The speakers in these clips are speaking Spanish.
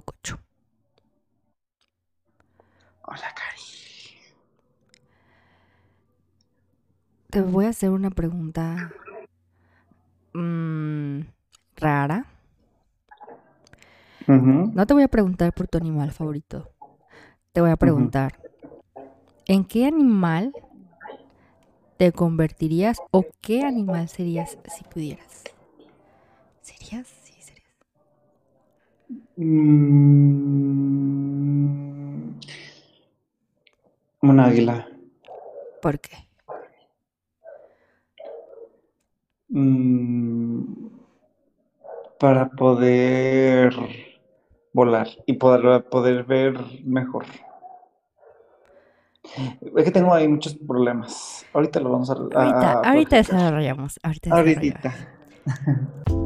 Cococho. Hola, Cari. Te voy a hacer una pregunta mm, rara. No te voy a preguntar por tu animal favorito. Te voy a preguntar, ¿en qué animal te convertirías o qué animal serías si pudieras? ¿Serías? Mm, Un águila. ¿Por qué? Mm, Para poder volar y poder, poder ver mejor. Es que tengo ahí muchos problemas. Ahorita lo vamos a, a- Ahorita, desarrollamos. Ahorita desarrollamos. Ahorita.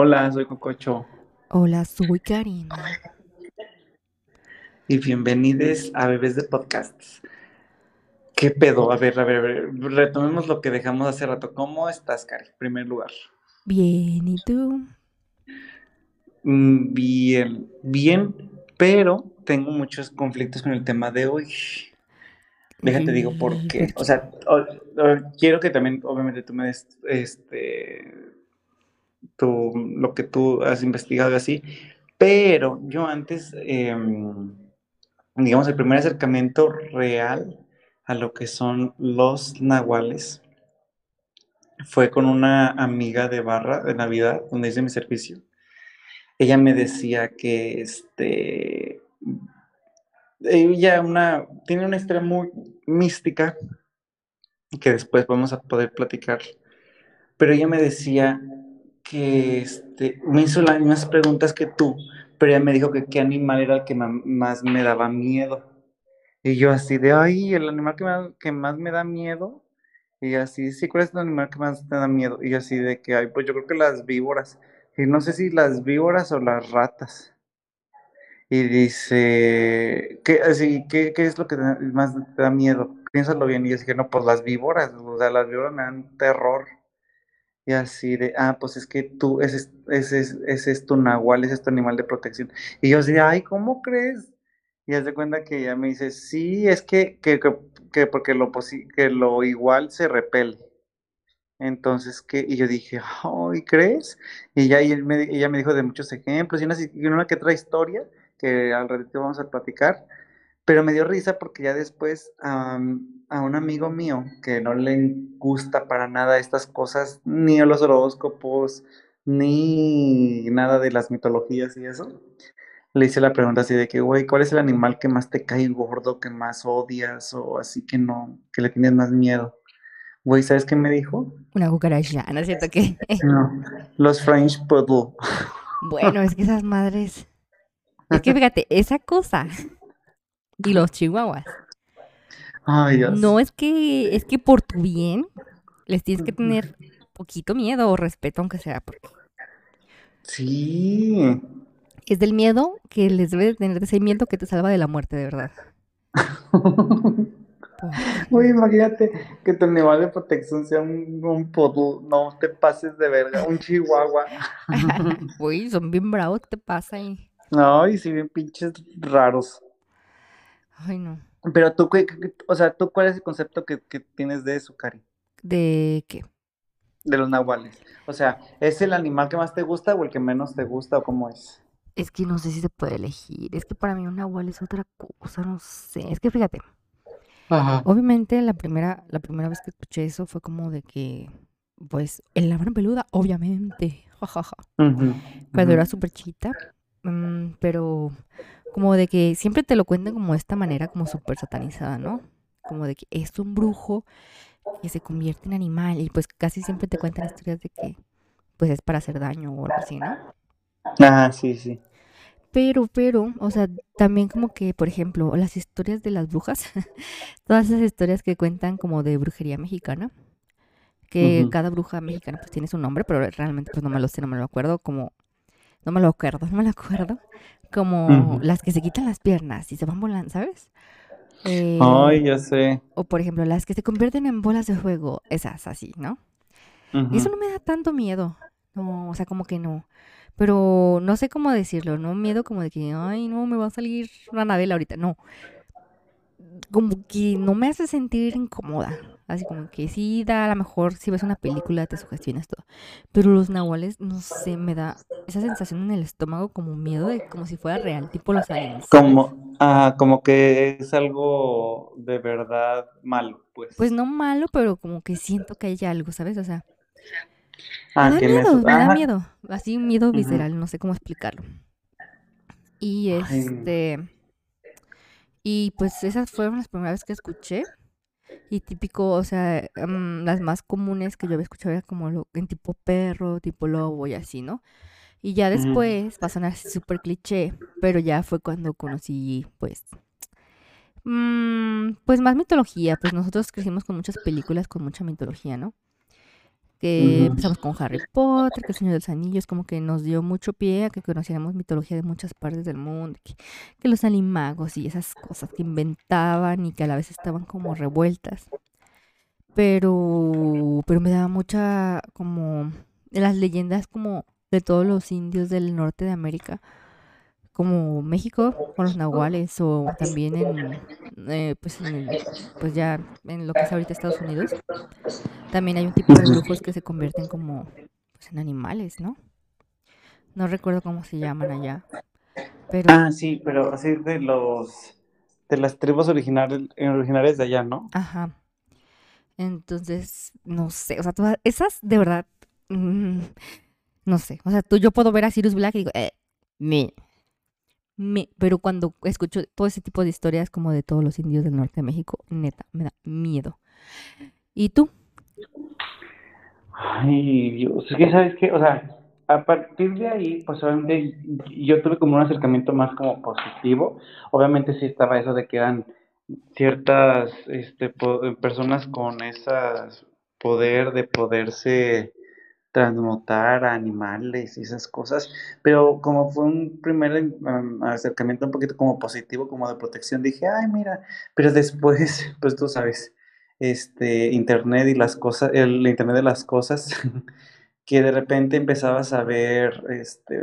Hola, soy Cococho Hola, soy Karina. y bienvenidos a Bebés de Podcasts. ¿Qué pedo? A ver, a ver, a ver, retomemos lo que dejamos hace rato. ¿Cómo estás, Cari? En primer lugar. Bien, ¿y tú? Mm, Bien, bien, pero tengo muchos conflictos con el tema de hoy. Déjate digo por qué. ¿por O sea, o- o- quiero que también, obviamente, tú me des este, tu, lo que tú has investigado y así, pero yo antes, em, digamos, el primer acercamiento real a lo que son los nahuales fue con una amiga de barra de Navidad, donde hice mi servicio. Ella me decía que este ella una, tiene una historia muy mística que después vamos a poder platicar. Pero ella me decía que este, me hizo las mismas preguntas que tú, pero ella me dijo que qué animal era el que más me daba miedo. Y yo así de, ay, el animal que más, que más me da miedo. Y así, sí, ¿cuál es el animal que más te da miedo? Y así de que, ay, pues yo creo que las víboras. Y no sé si las víboras o las ratas. Y dice, ¿qué, así, ¿qué, qué es lo que más te da miedo? Piénsalo bien. Y yo dije, no, pues las víboras, o sea, las víboras me dan terror. Y así de, ah, pues es que tú, ese es, ese es, ese es tu nahual, ese es tu animal de protección. Y yo así, ay, ¿cómo crees? Y haz de cuenta que ella me dice, sí, es que, que, que, que porque lo, que lo igual se repele. Entonces, ¿qué? Y yo dije, ay, ¿crees? Y ya y él me, ella me dijo de muchos ejemplos y una, y una que otra historia que al ratito vamos a platicar. Pero me dio risa porque ya después a un amigo mío que no le gusta para nada estas cosas, ni los horóscopos, ni nada de las mitologías y eso, le hice la pregunta así de que, güey, ¿cuál es el animal que más te cae gordo, que más odias o así que no, que le tienes más miedo? Güey, ¿sabes qué me dijo? Una cucaracha, ¿no es cierto que? No, los French Poodle. Bueno, es que esas madres. Es que fíjate, esa cosa y los chihuahuas. Ay, Dios. No es que, es que por tu bien les tienes que tener poquito miedo o respeto, aunque sea, porque Sí. es del miedo que les debe de tener de ese miedo que te salva de la muerte, de verdad. Uy, imagínate que tu animal de protección sea un, un poodle. No te pases de verga, un chihuahua. Uy, son bien bravos, ¿qué te pasa ahí? Ay, sí, bien pinches raros. Ay, no. Pero tú, ¿qué- qué- o sea, ¿tú cuál es el concepto que, que tienes de eso, Cari? ¿De qué? De los nahuales. O sea, ¿es el animal que más te gusta o el que menos te gusta o cómo es? Es que no sé si se puede elegir. Es que para mí un nahual es otra cosa, no sé. Es que fíjate, Ajá. obviamente la primera, la primera vez que escuché eso fue como de que, pues, el la mano peluda, obviamente. jajaja. Cuando era súper chiquita. mm, pero como de que siempre te lo cuentan como de esta manera, como súper satanizada, ¿no? Como de que es un brujo que se convierte en animal. Y pues casi siempre te cuentan historias de que, pues, es para hacer daño o algo así, ¿no? Ah, sí, sí. Pero, pero, o sea, también como que, por ejemplo, las historias de las brujas, todas esas historias que cuentan como de brujería mexicana, que cada bruja mexicana pues tiene su nombre, pero realmente pues no me lo sé, no me lo acuerdo, como, no me lo acuerdo, no me lo acuerdo, como las que se quitan las piernas y se van volando, ¿sabes? Eh, Ay, ya sé. o por ejemplo, las que se convierten en bolas de fuego, esas así, ¿no? Y eso no me da tanto miedo. No, o sea, como que no. Pero no sé cómo decirlo, no miedo como de que, ay, no, me va a salir una Anabel ahorita. No. Como que no me hace sentir incómoda. Así como que sí da, a lo mejor si ves una película te sugestionas todo. Pero los nahuales, no sé, me da esa sensación en el estómago como miedo de como si fuera real, tipo los aliens. Como, ah, como que es algo de verdad malo, pues. Pues no malo, pero como que siento que hay algo, ¿sabes? O sea, ah, me da miedo, me da miedo. Así un miedo visceral, no sé cómo explicarlo. Y este... Y pues esas fueron las primeras que escuché. Y típico, o sea, mm, las más comunes que yo había escuchado era como lo, en tipo perro, tipo lobo y así, ¿no? Y ya después va a sonar súper cliché, pero ya fue cuando conocí, pues, mm, pues más mitología. Pues nosotros crecimos con muchas películas con mucha mitología, ¿no? Que empezamos con Harry Potter, que el Señor de los Anillos, como que nos dio mucho pie a que conociéramos mitología de muchas partes del mundo, que, los animagos y esas cosas que inventaban y que a la vez estaban como revueltas. Pero, pero me daba mucha como las leyendas como de todos los indios del norte de América como México con los nahuales o también en eh, pues en pues ya en lo que es ahorita Estados Unidos también hay un tipo de brujos que se convierten como pues en animales no no recuerdo cómo se llaman allá pero ah sí pero así de los de las tribus originales originarias de allá no ajá. Entonces no sé o sea todas esas de verdad mm, no sé. O sea tú yo puedo ver a Sirius Black y digo eh, me me, pero cuando escucho todo ese tipo de historias como de todos los indios del norte de México, neta, me da miedo. ¿Y tú? Ay, Dios, es que sabes qué, o sea, a partir de ahí, pues obviamente yo tuve como un acercamiento más como positivo. Obviamente sí estaba eso de que eran ciertas este, personas con ese poder de poderse transmutar a animales y esas cosas, pero como fue un primer em, acercamiento un poquito como positivo, como de protección, dije, ay, mira, pero después, pues tú sabes, este, internet y las cosas, el internet de las cosas, que de repente empezabas a ver, este,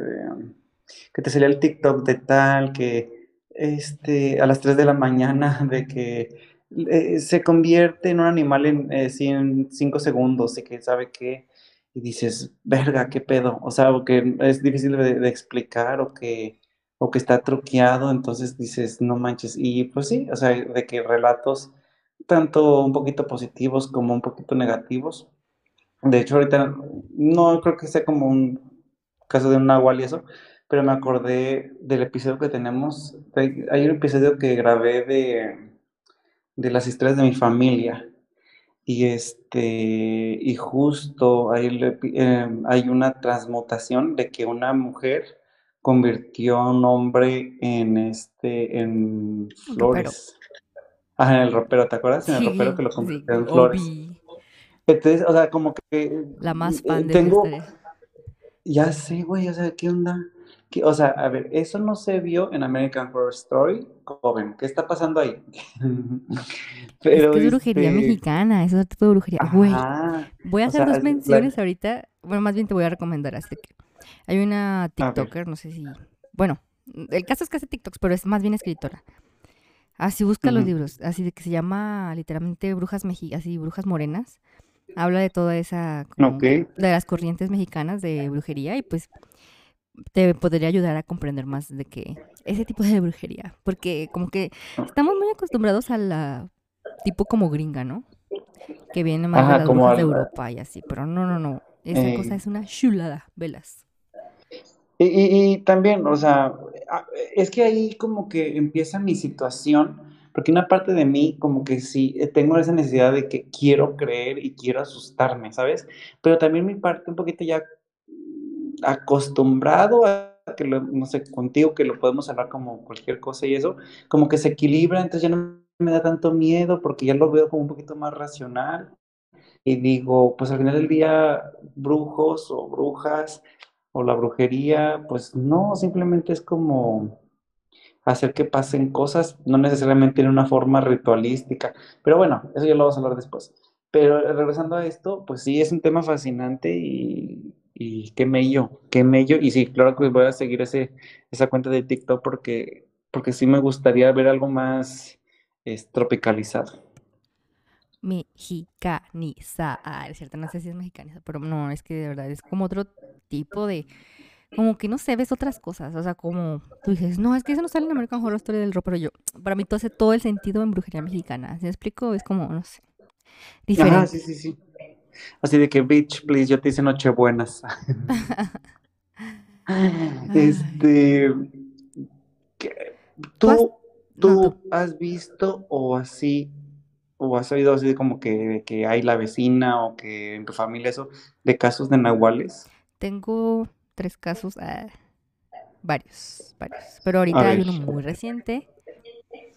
que te salía el TikTok de tal, que, este, a las 3 de la mañana, de que eh, se convierte en un animal en, eh, en 5 segundos y que sabe que y dices, verga, qué pedo, o sea, o que es difícil de, explicar o que, o que está truqueado, entonces dices, no manches, y pues sí, o sea, de que relatos tanto un poquito positivos como un poquito negativos. De hecho, ahorita no creo que sea como un caso de un nahual y eso, pero me acordé del episodio que tenemos. Hay un episodio que grabé de, de las historias de mi familia. Y este, y justo hay, em, hay una transmutación de que una mujer convirtió a un hombre en este, en flores. Ah, en el ropero, ¿te acuerdas? En el ropero que lo convirtió en flores. Entonces, o sea, como que. La más fan de tengo, Ya sé, güey, o sea, ¿qué onda? O sea, a ver, eso no se vio en American Horror Story, joven, ¿qué está pasando ahí? Pero es, que es brujería este mexicana, es otro tipo de brujería. Güey, voy a hacer dos menciones ahorita, bueno, más bien te voy a recomendar, así que hay una TikToker, no sé si, bueno, el caso es que hace TikToks, pero es más bien escritora. Así busca los libros, así de que se llama literalmente Brujas Meji, así Brujas Morenas. Habla de toda esa, de las corrientes mexicanas de brujería y pues te podría ayudar a comprender más de que ese tipo de brujería, porque como que estamos muy acostumbrados a la tipo como gringa, ¿no? Que viene más de las brujas de Europa y así, pero no, no, no, esa cosa es una chulada, velas. Y, y, también, o sea, es que ahí como que empieza mi situación, porque una parte de mí como que sí eh, tengo esa necesidad de que quiero creer y quiero asustarme, ¿sabes? Pero también mi parte un poquito ya acostumbrado a que, no sé, contigo que lo podemos hablar como cualquier cosa y eso, como que se equilibra, entonces ya no me da tanto miedo porque ya lo veo como un poquito más racional. Y digo, pues al final del día, brujos o brujas o la brujería, pues no, simplemente es como hacer que pasen cosas, no necesariamente en una forma ritualística. Pero bueno, eso ya lo vamos a hablar después. pero regresando a esto, pues sí, es un tema fascinante y, y qué mello, qué mello. Y sí, claro que voy a seguir ese, esa cuenta de TikTok porque, porque sí me gustaría ver algo más tropicalizado. Mexicanizar, es cierto, no sé si es mexicanizar, pero no, es que de verdad es como otro tipo de, como que no sé, ves otras cosas, o sea, como tú dices, no, es que eso no sale en American Horror Story del rock, pero yo, para mí todo hace todo el sentido en brujería mexicana, ¿se me explico? Es como, no sé, diferente. Ajá, sí, sí, sí. Así de que, bitch, please, yo te hice nochebuenas. este, ¿tú, tú has visto o así, o has oído así como que, que hay la vecina o que en tu familia eso, de casos de nahuales? Tengo tres casos, ah, varios, varios, pero ahorita hay uno muy reciente.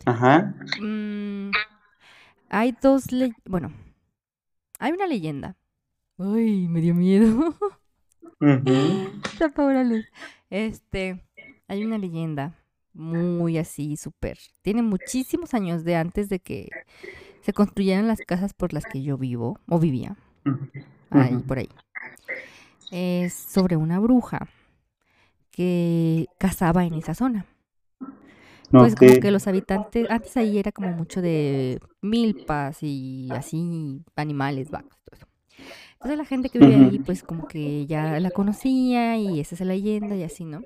Ajá. Mm, hay dos, bueno, hay una leyenda. Ay, me dio miedo. Este, hay una leyenda muy así, súper. Tiene muchísimos años de antes de que se construyeran las casas por las que yo vivo o vivía. Ahí, por ahí. Es sobre una bruja que cazaba en esa zona. Pues como que los habitantes, antes ahí era como mucho de milpas y así animales, vacas, todo eso. Entonces la gente que vivía ahí pues como que ya la conocía y esa es la leyenda y así, ¿no?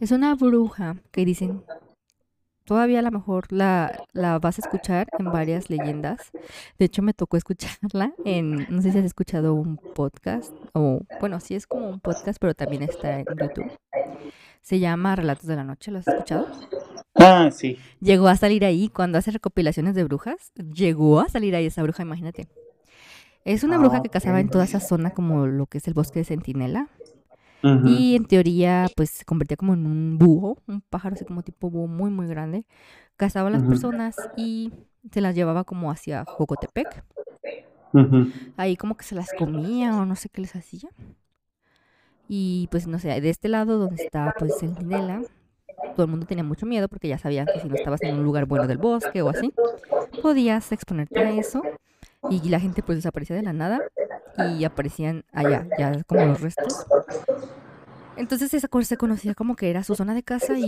Es una bruja que dicen, todavía a lo mejor la, la vas a escuchar en varias leyendas. De hecho me tocó escucharla en, no sé si has escuchado un podcast, o bueno, sí es como un podcast, pero también está en YouTube. Se llama Relatos de la Noche, ¿lo has escuchado? Ah, sí. Llegó a salir ahí cuando hace recopilaciones de brujas. Llegó a salir ahí esa bruja, imagínate. Es una bruja que ah, cazaba en toda esa zona como lo que es el bosque de Centinela. Y en teoría, pues se convertía como en un búho, un pájaro así como tipo búho muy, muy grande. Cazaba a las personas y se las llevaba como hacia Jocotepec. Ahí como que se las comía o no sé qué les hacía. Y pues no sé, de este lado donde está pues Centinela, todo el mundo tenía mucho miedo porque ya sabían que si no estabas en un lugar bueno del bosque o así, podías exponerte a eso y la gente pues desaparecía de la nada y aparecían allá, ya como los restos. Entonces esa cosa se conocía como que era su zona de casa y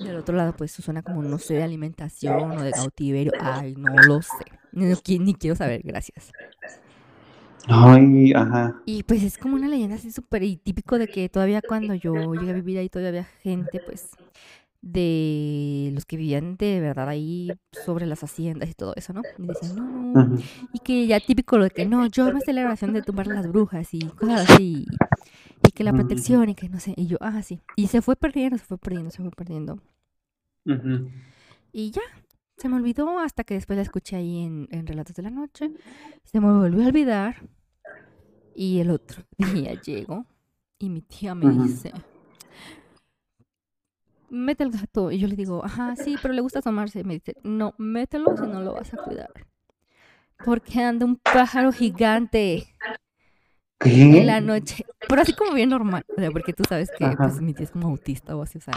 del otro lado pues su zona como no sé de alimentación o de cautiverio. Ay, no lo sé. Ni quiero saber, gracias. Ay, ajá. Y pues es como una leyenda así súper típico de que todavía cuando yo llegué a vivir ahí todavía había gente pues de los que vivían de verdad ahí sobre las haciendas y todo eso, ¿no? Y decían, no, no. Y que ya típico lo de que no, yo me celebración de tumbar las brujas y cosas así. Y que la protección y que no sé. Y yo, ah, sí. Y se fue perdiendo, se fue perdiendo, se fue perdiendo. Y ya, se me olvidó hasta que después la escuché ahí en, en Relatos de la Noche. Se me volvió a olvidar. Y el otro día llego y mi tía me dice, mete el gato. Y yo le digo, ajá, sí, pero le gusta tomarse. Y me dice, no, mételo si no lo vas a cuidar. Porque anda un pájaro gigante. En la noche. Pero así como bien normal. O sea, porque tú sabes que pues, mi tía es como autista o así, o sea.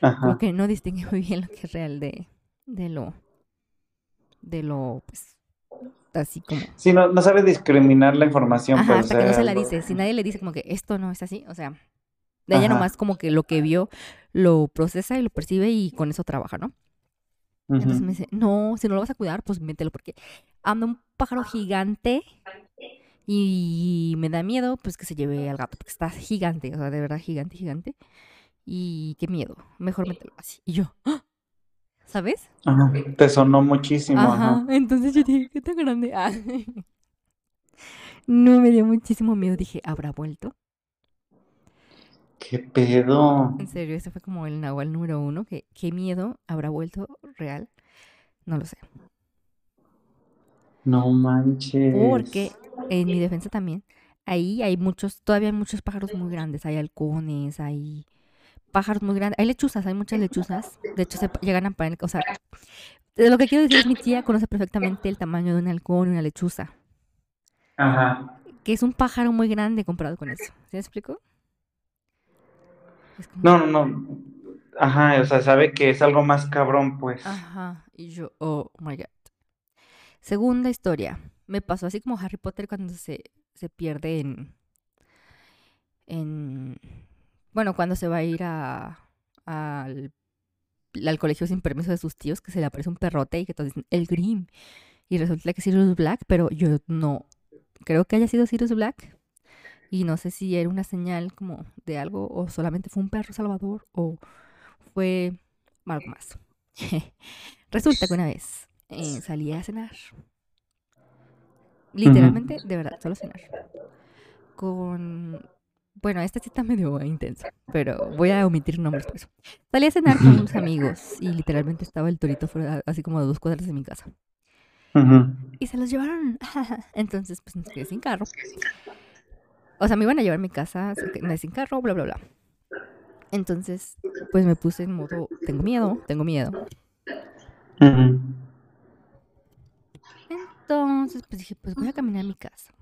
Ajá. que no distingue muy bien lo que es real de, de lo. De lo, pues. Así como. Sí, no, no sabe discriminar la información. Ajá, hasta que no se la dice. Si nadie le dice como que esto no es así, o sea. De ella nomás como que lo que vio lo procesa y lo percibe y con eso trabaja, ¿no? Entonces me dice, no, si no lo vas a cuidar, pues mételo porque anda un pájaro gigante y me da miedo pues que se lleve al gato porque está gigante, o sea, de verdad gigante, gigante. Y qué miedo, mejor mételo así. Y yo, ¡ah! ¿Sabes? Ajá, te sonó muchísimo. Ajá, entonces yo dije, ¿qué tan grande? Ah. No, me dio muchísimo miedo, dije, ¿habrá vuelto? ¿Qué pedo? En serio, ese fue como el Nahual número uno. ¿Qué, qué miedo habrá vuelto real? No lo sé. No manches. Porque en mi defensa también, ahí hay muchos, todavía hay muchos pájaros muy grandes. Hay halcones, hay pájaros muy grandes. Hay lechuzas, hay muchas lechuzas. De hecho, se llegan a poner, o sea, lo que quiero decir es mi tía conoce perfectamente el tamaño de un halcón y una lechuza. Ajá. Que es un pájaro muy grande comparado con eso. ¿Se me explico? No, no, no. Ajá, o sea, sabe que es algo más cabrón, pues. Ajá, y yo, oh my god. Segunda historia. Me pasó así como Harry Potter cuando se, se pierde en, en... Bueno, cuando se va a ir a, al, al colegio sin permiso de sus tíos, que se le aparece un perrote y que todos dicen, el Grim. Y resulta que Sirius Black, pero yo no creo que haya sido Sirius Black. Y no sé si era una señal como de algo o solamente fue un perro salvador o fue algo más. Resulta que una vez eh, salí a cenar. Literalmente, de verdad, solo cenar. Con. Bueno, esta cita medio intensa, pero voy a omitir nombres por eso. Salí a cenar con unos amigos y literalmente estaba el torito fuera, así como a dos cuadras de mi casa. Y se los llevaron. Entonces, pues me quedé sin carro. O sea, me iban a llevar a mi casa, me sin carro, bla, bla, bla. Entonces, pues me puse en modo, tengo miedo, tengo miedo. Entonces, pues dije, pues voy a caminar a mi casa.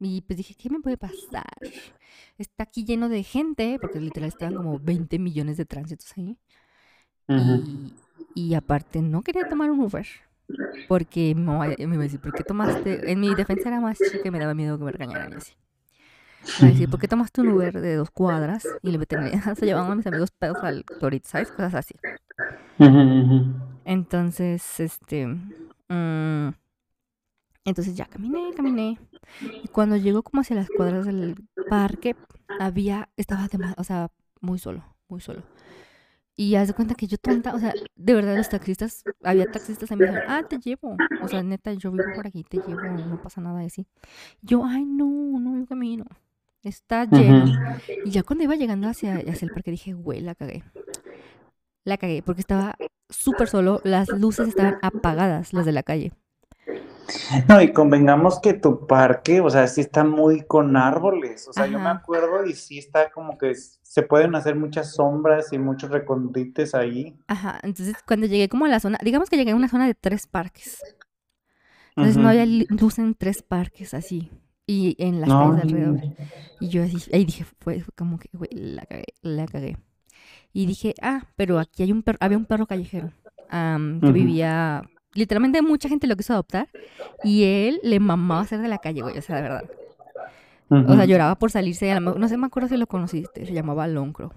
Y pues dije, ¿qué me puede pasar? Está aquí lleno de gente, porque literal estaban como 20 millones de tránsitos ahí. y, aparte, no quería tomar un Uber. Porque me iba a decir, ¿por qué tomaste? En mi defensa era más chica y me daba miedo que me regañaran y así. Me iba a decir, ¿por qué tomaste un Uber de dos cuadras y le se llevaban a mis amigos pedos al Torit, ¿sabes? Cosas así. Entonces, este. Mm, entonces ya caminé, caminé. Y cuando llegó como hacia las cuadras del parque, había, estaba o sea, muy solo, muy solo. Y haz de cuenta que yo tonta, o sea, de verdad los taxistas, había taxistas y me dijeron, ah, te llevo. O sea, neta, yo vivo por aquí, te llevo, no pasa nada así. Yo, ay, no, no, yo camino. Está lleno. Y ya cuando iba llegando hacia, hacia el parque dije, güey, la cagué. La cagué, porque estaba súper solo, las luces estaban apagadas, las de la calle. No, y convengamos que tu parque, o sea, sí está muy con árboles. O sea, yo me acuerdo y sí está como que se pueden hacer muchas sombras y muchos recondites ahí. Ajá, entonces cuando llegué como a la zona, digamos que llegué a una zona de tres parques. Entonces no había luz en tres parques así. Y en las calles alrededor. Y yo así, ahí dije, fue como que, güey, la cagué, la cagué. Y dije, ah, pero aquí hay un perro, había un perro callejero que vivía literalmente mucha gente lo quiso adoptar y él le mamaba ser de la calle, güey, o sea, de verdad. O sea, lloraba por salirse, no sé, me acuerdo si lo conociste, se llamaba Loncro.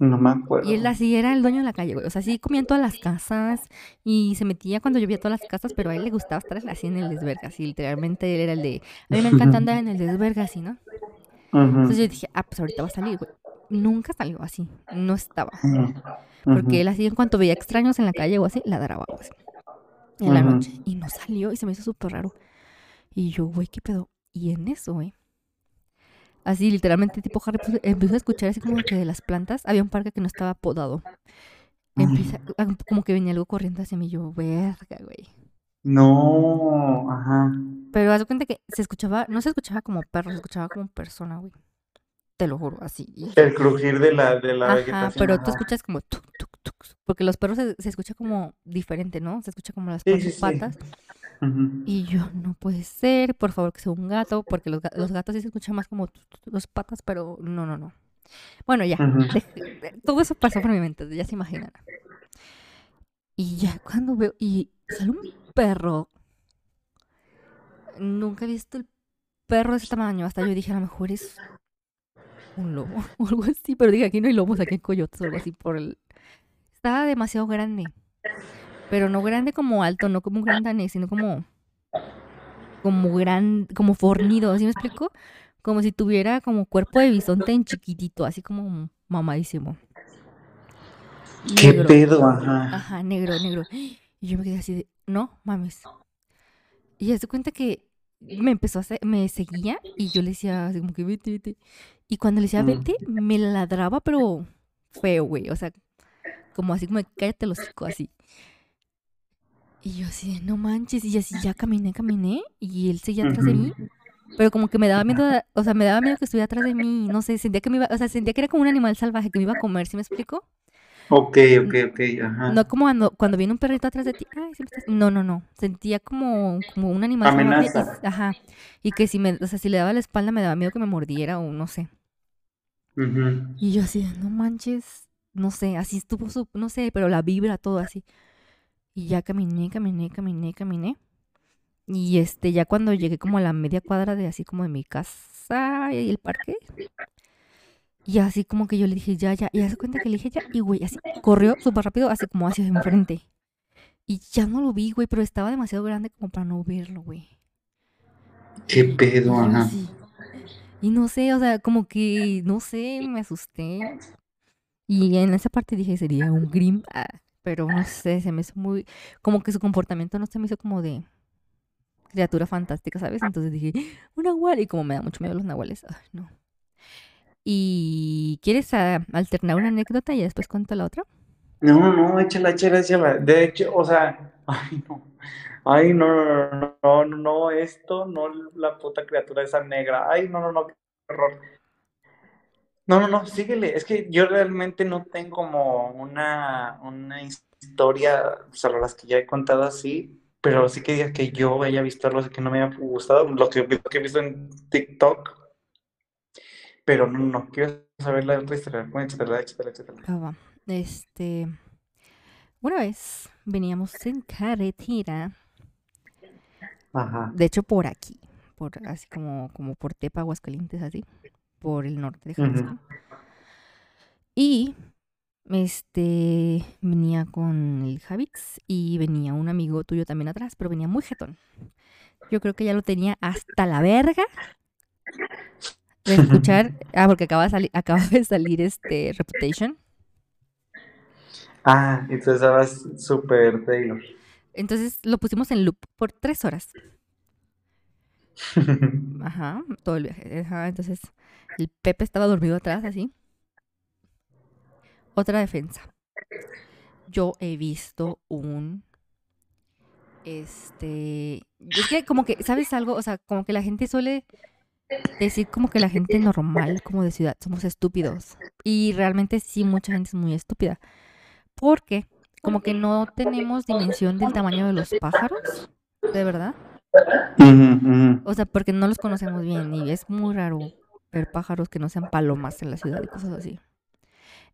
No me acuerdo. Y él así era el dueño de la calle, güey. O sea, sí comía en todas las casas y se metía cuando llovía todas las casas, pero a él le gustaba estar así en el desverga, así literalmente él era el de, a mí me encanta andar en el desverga, así, ¿no? Entonces yo dije, ah, pues ahorita va a salir, güey. Nunca salió así, no estaba. Porque él así, en cuanto veía extraños en la calle o así, ladraba, así en la noche. Y no salió y se me hizo súper raro. Y yo, güey, ¿qué pedo? Y en eso, güey. Así, literalmente, tipo Harry empezó a escuchar así como que de las plantas había un parque que no estaba podado. Empieza, ah, como que venía algo corriendo hacia mí. Yo, verga, güey. No, ajá. Pero haz cuenta que se escuchaba, no se escuchaba como perro, se escuchaba como persona, güey. Te lo juro, así. El crujir de la, de la ajá, Pero tú escuchas como tuk, tuk, porque los perros se, escucha como diferente, ¿no? Se escucha como las patas. Y yo, no puede ser, por favor que sea un gato, porque los, gatos sí se escuchan más como los patas, pero no, no, no. Bueno, ya, todo eso pasó por mi mente, ya se imaginan. Y ya cuando veo, y sale un perro, nunca he visto el perro de ese tamaño, hasta yo dije, a lo mejor es un lobo o algo así, pero dije, aquí no hay lobos, aquí hay coyotes o algo así por el, estaba demasiado grande. Pero no grande como alto, no como un gran danés, sino como. Como gran. Como fornido, ¿así me explico? Como si tuviera como cuerpo de bisonte en chiquitito, así como mamadísimo. ¿Qué pedo? Ajá. Ajá, negro, negro. Y yo me quedé así de, no, mames. Y ya se cuenta que me empezó a hacer, me seguía y yo le decía así como que vete, vete. Y cuando le decía vete, me ladraba, pero feo, güey. O sea, como así como cállate los hocico así. Y yo así no manches, y así ya caminé, caminé, y él seguía atrás de mí. Pero como que me daba miedo, o sea, me daba miedo que estuviera atrás de mí, no sé, sentía que me iba, o sea, sentía que era como un animal salvaje que me iba a comer, ¿sí me explico? Ok, ok, ok, ajá. No como cuando, cuando viene un perrito atrás de ti, ay, no, no, no, sentía como, como un animal salvaje. ajá, y que si me, o sea, si le daba la espalda me daba miedo que me mordiera o no sé. Y yo así, no manches, no sé, así estuvo, no sé, pero la vibra, todo así. Y ya caminé, caminé, caminé, caminé. Y este, ya cuando llegué como a la media cuadra de así como de mi casa y el parque. Y así como que yo le dije, ya, ya. Y hace cuenta que le dije, ya. Y güey, así corrió súper rápido, así como hacia enfrente. Y ya no lo vi, güey, pero estaba demasiado grande como para no verlo, güey. ¿Qué pedo, ajá? Y no sé, o sea, como que, no sé, me asusté. Y en esa parte dije, sería un Grim. Ah, pero no sé, se me hizo muy. Como que su comportamiento no se me hizo como de criatura fantástica, ¿sabes? Entonces dije, un nahual. Y como me da mucho miedo los nahuales, ay, no. ¿Y quieres alternar una anécdota y después cuento la otra? No, no, no, échala, échala, échala. De hecho, o sea, ay, no. Ay, no, no, no, no, no, esto, no la puta criatura esa negra. Ay, no, no, no, qué horror. No, no, no, síguele. Es que yo realmente no tengo como una, una historia, o sea, las que ya he contado así, pero sí que diga que yo haya visto algo que no me haya gustado, lo que, he visto en TikTok. Pero no, no, quiero saber la otra historia. Échatela, échatela, échatela. Ah, Este. Una vez veníamos en carretera de hecho, por aquí, por así como, como por Tepa, Aguascalientes, así, por el norte de Jalisco. Y este venía con el Javix y venía un amigo tuyo también atrás, pero venía muy jetón. Yo creo que ya lo tenía hasta la verga de escuchar. Ah, porque acaba de salir, acaba de salir este Reputation. Ah, entonces estabas súper Taylor. Entonces lo pusimos en loop por tres horas. Ajá, todo el viaje. entonces el Pepe estaba dormido atrás, así. Otra defensa. Yo he visto un. Este. Es que, como que, ¿sabes algo? O sea, como que la gente suele decir, como que la gente normal, como de ciudad, somos estúpidos. Y realmente, sí, mucha gente es muy estúpida. Porque como que no tenemos dimensión del tamaño de los pájaros, de verdad. O sea, porque no los conocemos bien y es muy raro ver pájaros que no sean palomas en la ciudad y cosas así.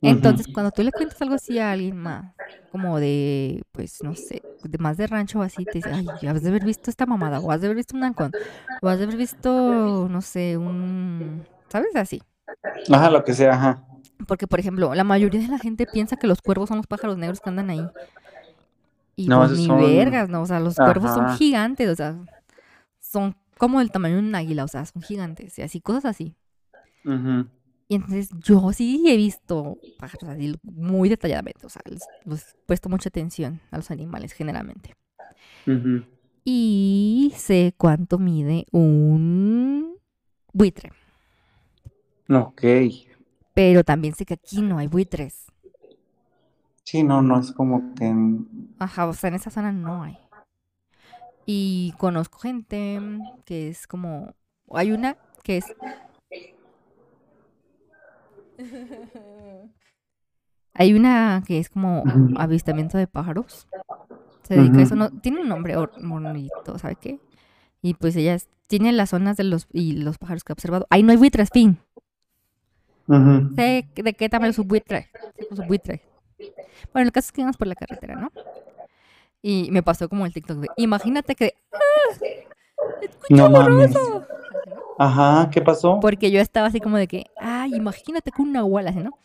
Entonces, cuando tú le cuentas algo así a alguien más, como de, pues, no sé, de más de rancho o así, te dice, ay, has de haber visto esta mamada, o has de haber visto un ancón, o has de haber visto, no sé, un, ¿sabes? Así. Ajá, lo que sea, ajá. Porque, por ejemplo, la mayoría de la gente piensa que los cuervos son los pájaros negros que andan ahí. Y No, pues ni son- vergas, ¿no? O sea, los cuervos son gigantes, o sea, son como del tamaño de un águila, o sea, son gigantes, y así, cosas así. Ujú. Y entonces yo sí he visto pájaros así muy detalladamente, o sea, les, les he puesto mucha atención a los animales generalmente. Ujú. Y sé cuánto mide un buitre, Ok. pero también sé que aquí no hay buitres. Sí, no, no es como que. Ajá, o sea, en esa zona no hay. Y conozco gente que es como... Hay una que es... Hay una que es como avistamiento de pájaros. Se dedica a eso. No, tiene un nombre bonito, ¿sabe qué? Y pues ella tiene las zonas de los y los pájaros que ha observado. Ahí no hay buitres, fin. Sé de qué tamaño es un buitre. buitre. Bueno, el caso es que íbamos por la carretera, ¿no? Y me pasó como el TikTok de, imagínate que... ¡Ah! ¡Escucho No! Ajá, ¿qué pasó? Porque yo estaba así como de que, ay, imagínate que un nahual así, ¿no?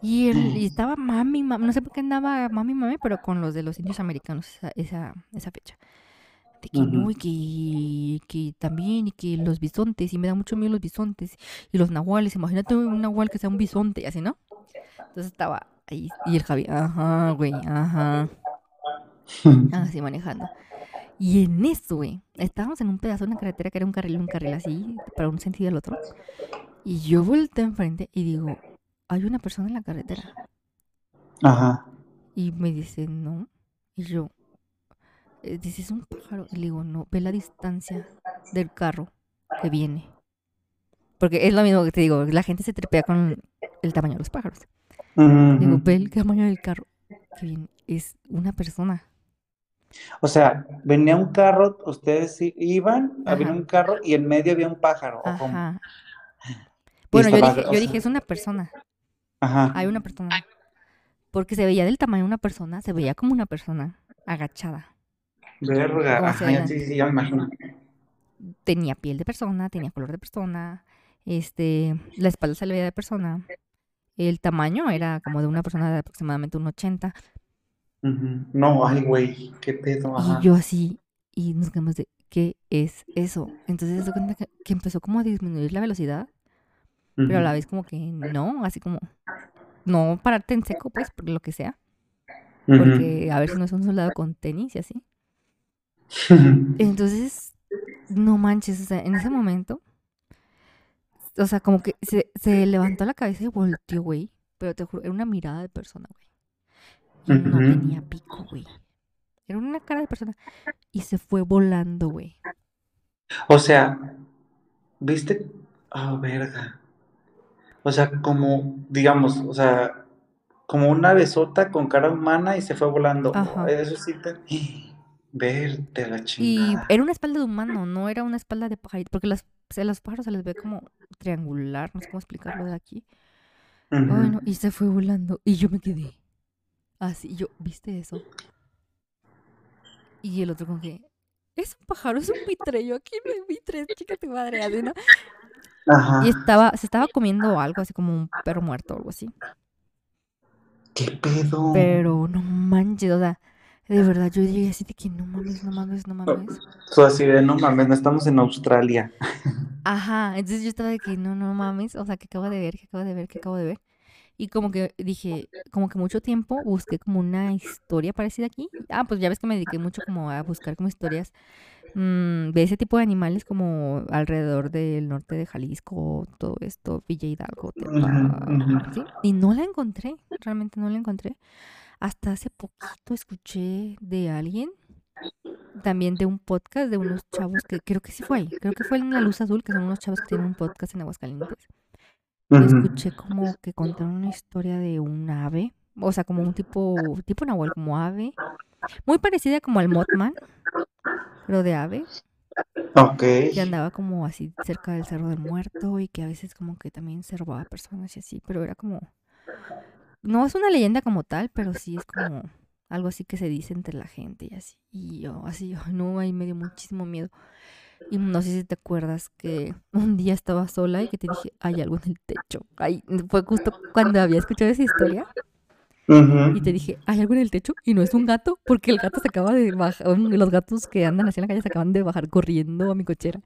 Y, él, y estaba mami, mami, no sé por qué andaba mami, mami, pero con los de los indios americanos esa, esa, esa fecha. De que no, y que, que también, y que los bisontes, y me da mucho miedo los bisontes, y los nahuales, imagínate un nahual que sea un bisonte, y así, ¿no? Entonces estaba ahí, y el Javi, ajá, güey, ajá, así manejando. Y en eso, güey, estábamos en un pedazo de una carretera que era un carril, un carril así, para un sentido y el otro. Y yo volteo enfrente y digo, hay una persona en la carretera. Ajá. Y me dice, no. Y yo, dice, es un pájaro. Y le digo, no, ve la distancia del carro que viene. Porque es lo mismo que te digo, la gente se trepea con el tamaño de los pájaros. Digo, ve el tamaño del carro que viene. Es una persona. O sea, venía un carro, ustedes iban, había Ajá. un carro y en medio había un pájaro. Ajá. Bueno, yo dije, yo dije, es una persona. Ajá. Hay una persona. Porque se veía del tamaño de una persona, se veía como una persona agachada. Verga, sí, sí, ya me imagino. Tenía piel de persona, tenía color de persona, este, la espalda se le veía de persona. El tamaño era como de una persona de aproximadamente un 80. No, ay, güey, qué pedo. Y yo así, y nos quedamos de, ¿qué es eso? Entonces se cuenta que, empezó como a disminuir la velocidad, pero a la vez como que no, así como, no pararte en seco, pues, por lo que sea. Porque a ver si no es un soldado con tenis y así. Entonces, no manches, o sea, en ese momento, o sea, como que se, se levantó la cabeza y volteó, güey. Pero te juro, era una mirada de persona, güey. Y no tenía pico, güey. Era una cara de persona. Y se fue volando, güey. O sea, ¿viste? Ah, verga. O sea, como, digamos, o sea, como una besota con cara humana y se fue volando. Eso sí te... Verte la chingada. Y era una espalda de humano, no era una espalda de pajarito, porque las, los pájaros se les ve como triangular, no sé cómo explicarlo de aquí. Bueno, y se fue volando y yo me quedé así, yo, ¿viste eso? Y el otro con que, es un pájaro, es un vitrello, aquí no hay vitre, chica tu madre, así, ¿no? Ajá. Y estaba, se estaba comiendo algo, así como un perro muerto o algo así. ¿Qué pedo? Pero no manches, o sea, de verdad, yo llegué así de que no mames, no mames, no mames. So, así de no mames, no estamos en Australia. Ajá, entonces yo estaba de que no, no mames, o sea, que acabo de ver, que acabo de ver, que acabo de ver. Y como que dije, como que mucho tiempo busqué como una historia parecida aquí. Ah, pues ya ves que me dediqué mucho como a buscar como historias mm, de ese tipo de animales como alrededor del norte de Jalisco, todo esto, Villa Hidalgo, ¿sí? Y no la encontré, realmente no la encontré. Hasta hace poquito escuché de alguien, también de un podcast de unos chavos que creo que sí fue ahí, creo que fue en La Luz Azul, que son unos chavos que tienen un podcast en Aguascalientes Escuché como que contaron una historia de un ave, o sea, como un tipo, tipo Nahual, como ave, muy parecida como al Mothman, pero de ave. Ok. Que andaba como así cerca del Cerro del Muerto y que a veces como que también se robaba personas y así, pero era como... No es una leyenda como tal, pero sí es como algo así que se dice entre la gente y así. Y yo así, no, ahí me dio muchísimo miedo. Y no sé si te acuerdas que un día estaba sola y que te dije, hay algo en el techo. Ay, fue justo cuando había escuchado esa historia. Y te dije, hay algo en el techo y no es un gato, porque el gato se acaba de bajar, los gatos que andan así en la calle se acaban de bajar corriendo a mi cochera.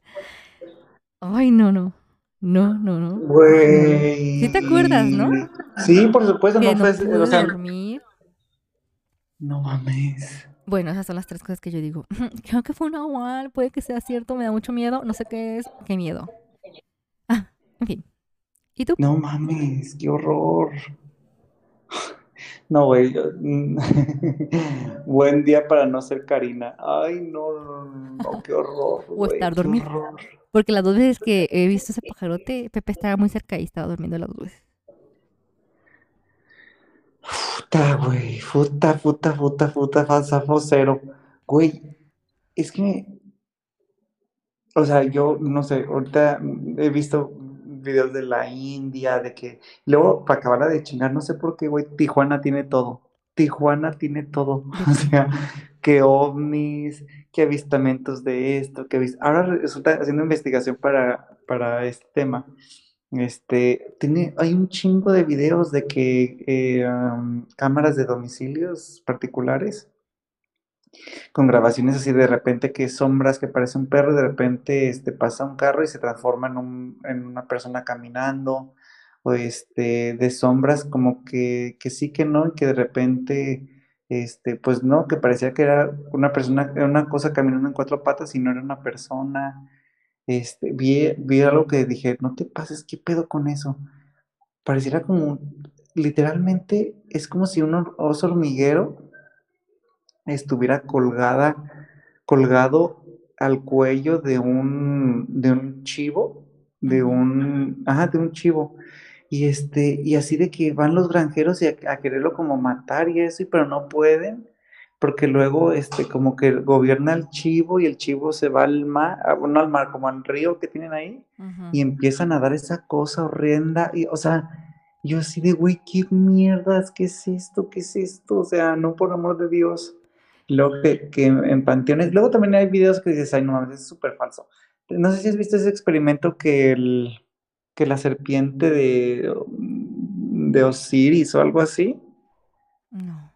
Ay, no, no. No, no, no. Güey. ¿Sí te acuerdas, no? Sí, por supuesto, no, fue, o sea, dormir. No mames. Bueno, esas son las tres cosas que yo digo. Creo que fue un nahual, puede que sea cierto, me da mucho miedo, no sé qué es, qué miedo. Ah, en fin. ¿Y tú? No mames, qué horror. No, güey. Buen día para no ser Karina. Ay, no, no, no, qué horror. o estar dormido. Porque las dos veces que he visto ese pajarote, Pepe estaba muy cerca y estaba durmiendo las dos veces. Puta, güey, puta, puta, puta, puta, falsa, cero. Güey, es que, o sea, yo no sé, ahorita he visto videos de la India, de que, luego, para acabar de chingar, no sé por qué, güey, Tijuana tiene todo. Tijuana tiene todo. O sea, que ovnis, que avistamientos de esto, que ahora resulta haciendo investigación para, para este tema este, tiene, hay un chingo de videos de que eh, cámaras de domicilios particulares con grabaciones así de repente que sombras que parece un perro, de repente este, pasa un carro y se transforma en, en una persona caminando, o este, de sombras como que, que sí que no, y que de repente, este, pues no, que parecía que era una persona, era una cosa caminando en cuatro patas y no era una persona este, vi, vi algo que dije, no te pases, ¿qué pedo con eso? Pareciera como, literalmente, es como si un oso hormiguero estuviera colgada, colgado al cuello de un, de un chivo, de un, ajá, de un chivo. Y este, y así de que van los granjeros y a, a quererlo como matar y eso, pero no pueden porque luego este como que gobierna el chivo y el chivo se va al mar, ah, bueno, al mar, como al río que tienen ahí, y empiezan a dar esa cosa horrenda, y o sea, yo así de, güey, qué mierdas, ¿qué es esto? ¿Qué es esto? O sea, no por amor de Dios. Luego que, que en panteones, luego también hay videos que dices, ay, no mames, es súper falso. No sé si has visto ese experimento que, el, que la serpiente de, de Osiris o algo así. No.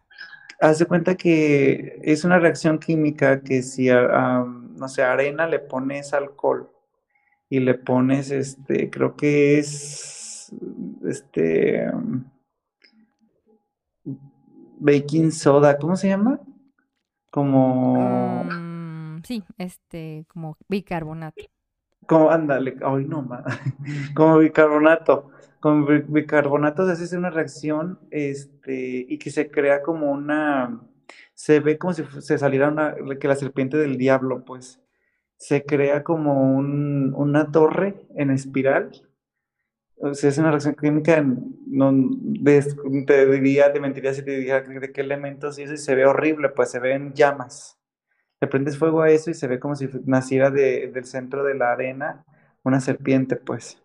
Haz de cuenta que es una reacción química que si a, no sé, arena le pones alcohol y le pones, este, creo que es, este, baking soda, ¿cómo se llama? Como... Mm, sí, este, como bicarbonato. Como, ándale, ay no, como bicarbonato. Con bicarbonato se hace una reacción, este, y que se crea como una, se ve como si se saliera una, que la serpiente del diablo, pues, se crea como un, una torre en espiral. O sea, es una reacción química, no, te diría, te mentiría si te dijera de qué elementos y y se ve horrible, pues se ven llamas. Le prendes fuego a eso y se ve como si naciera de, del centro de la arena una serpiente, pues.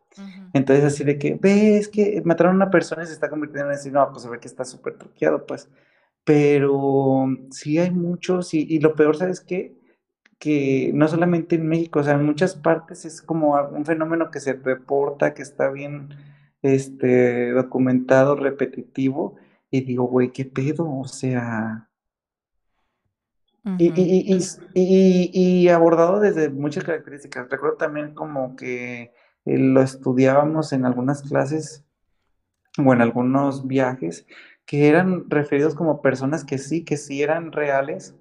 Entonces, así de que, ves que mataron a una persona y se está convirtiendo en decir, no, pues se ve que está súper truqueado, pues. Pero sí hay muchos, y, y lo peor, ¿sabes qué? que no solamente en México, o sea, en muchas partes es como un fenómeno que se reporta, que está bien este, documentado, repetitivo, y digo, güey, ¿qué pedo? O sea... y, y, y, y, abordado desde muchas características. Recuerdo también como que eh, lo estudiábamos en algunas clases o en algunos viajes, que eran referidos como personas que sí, que sí eran reales,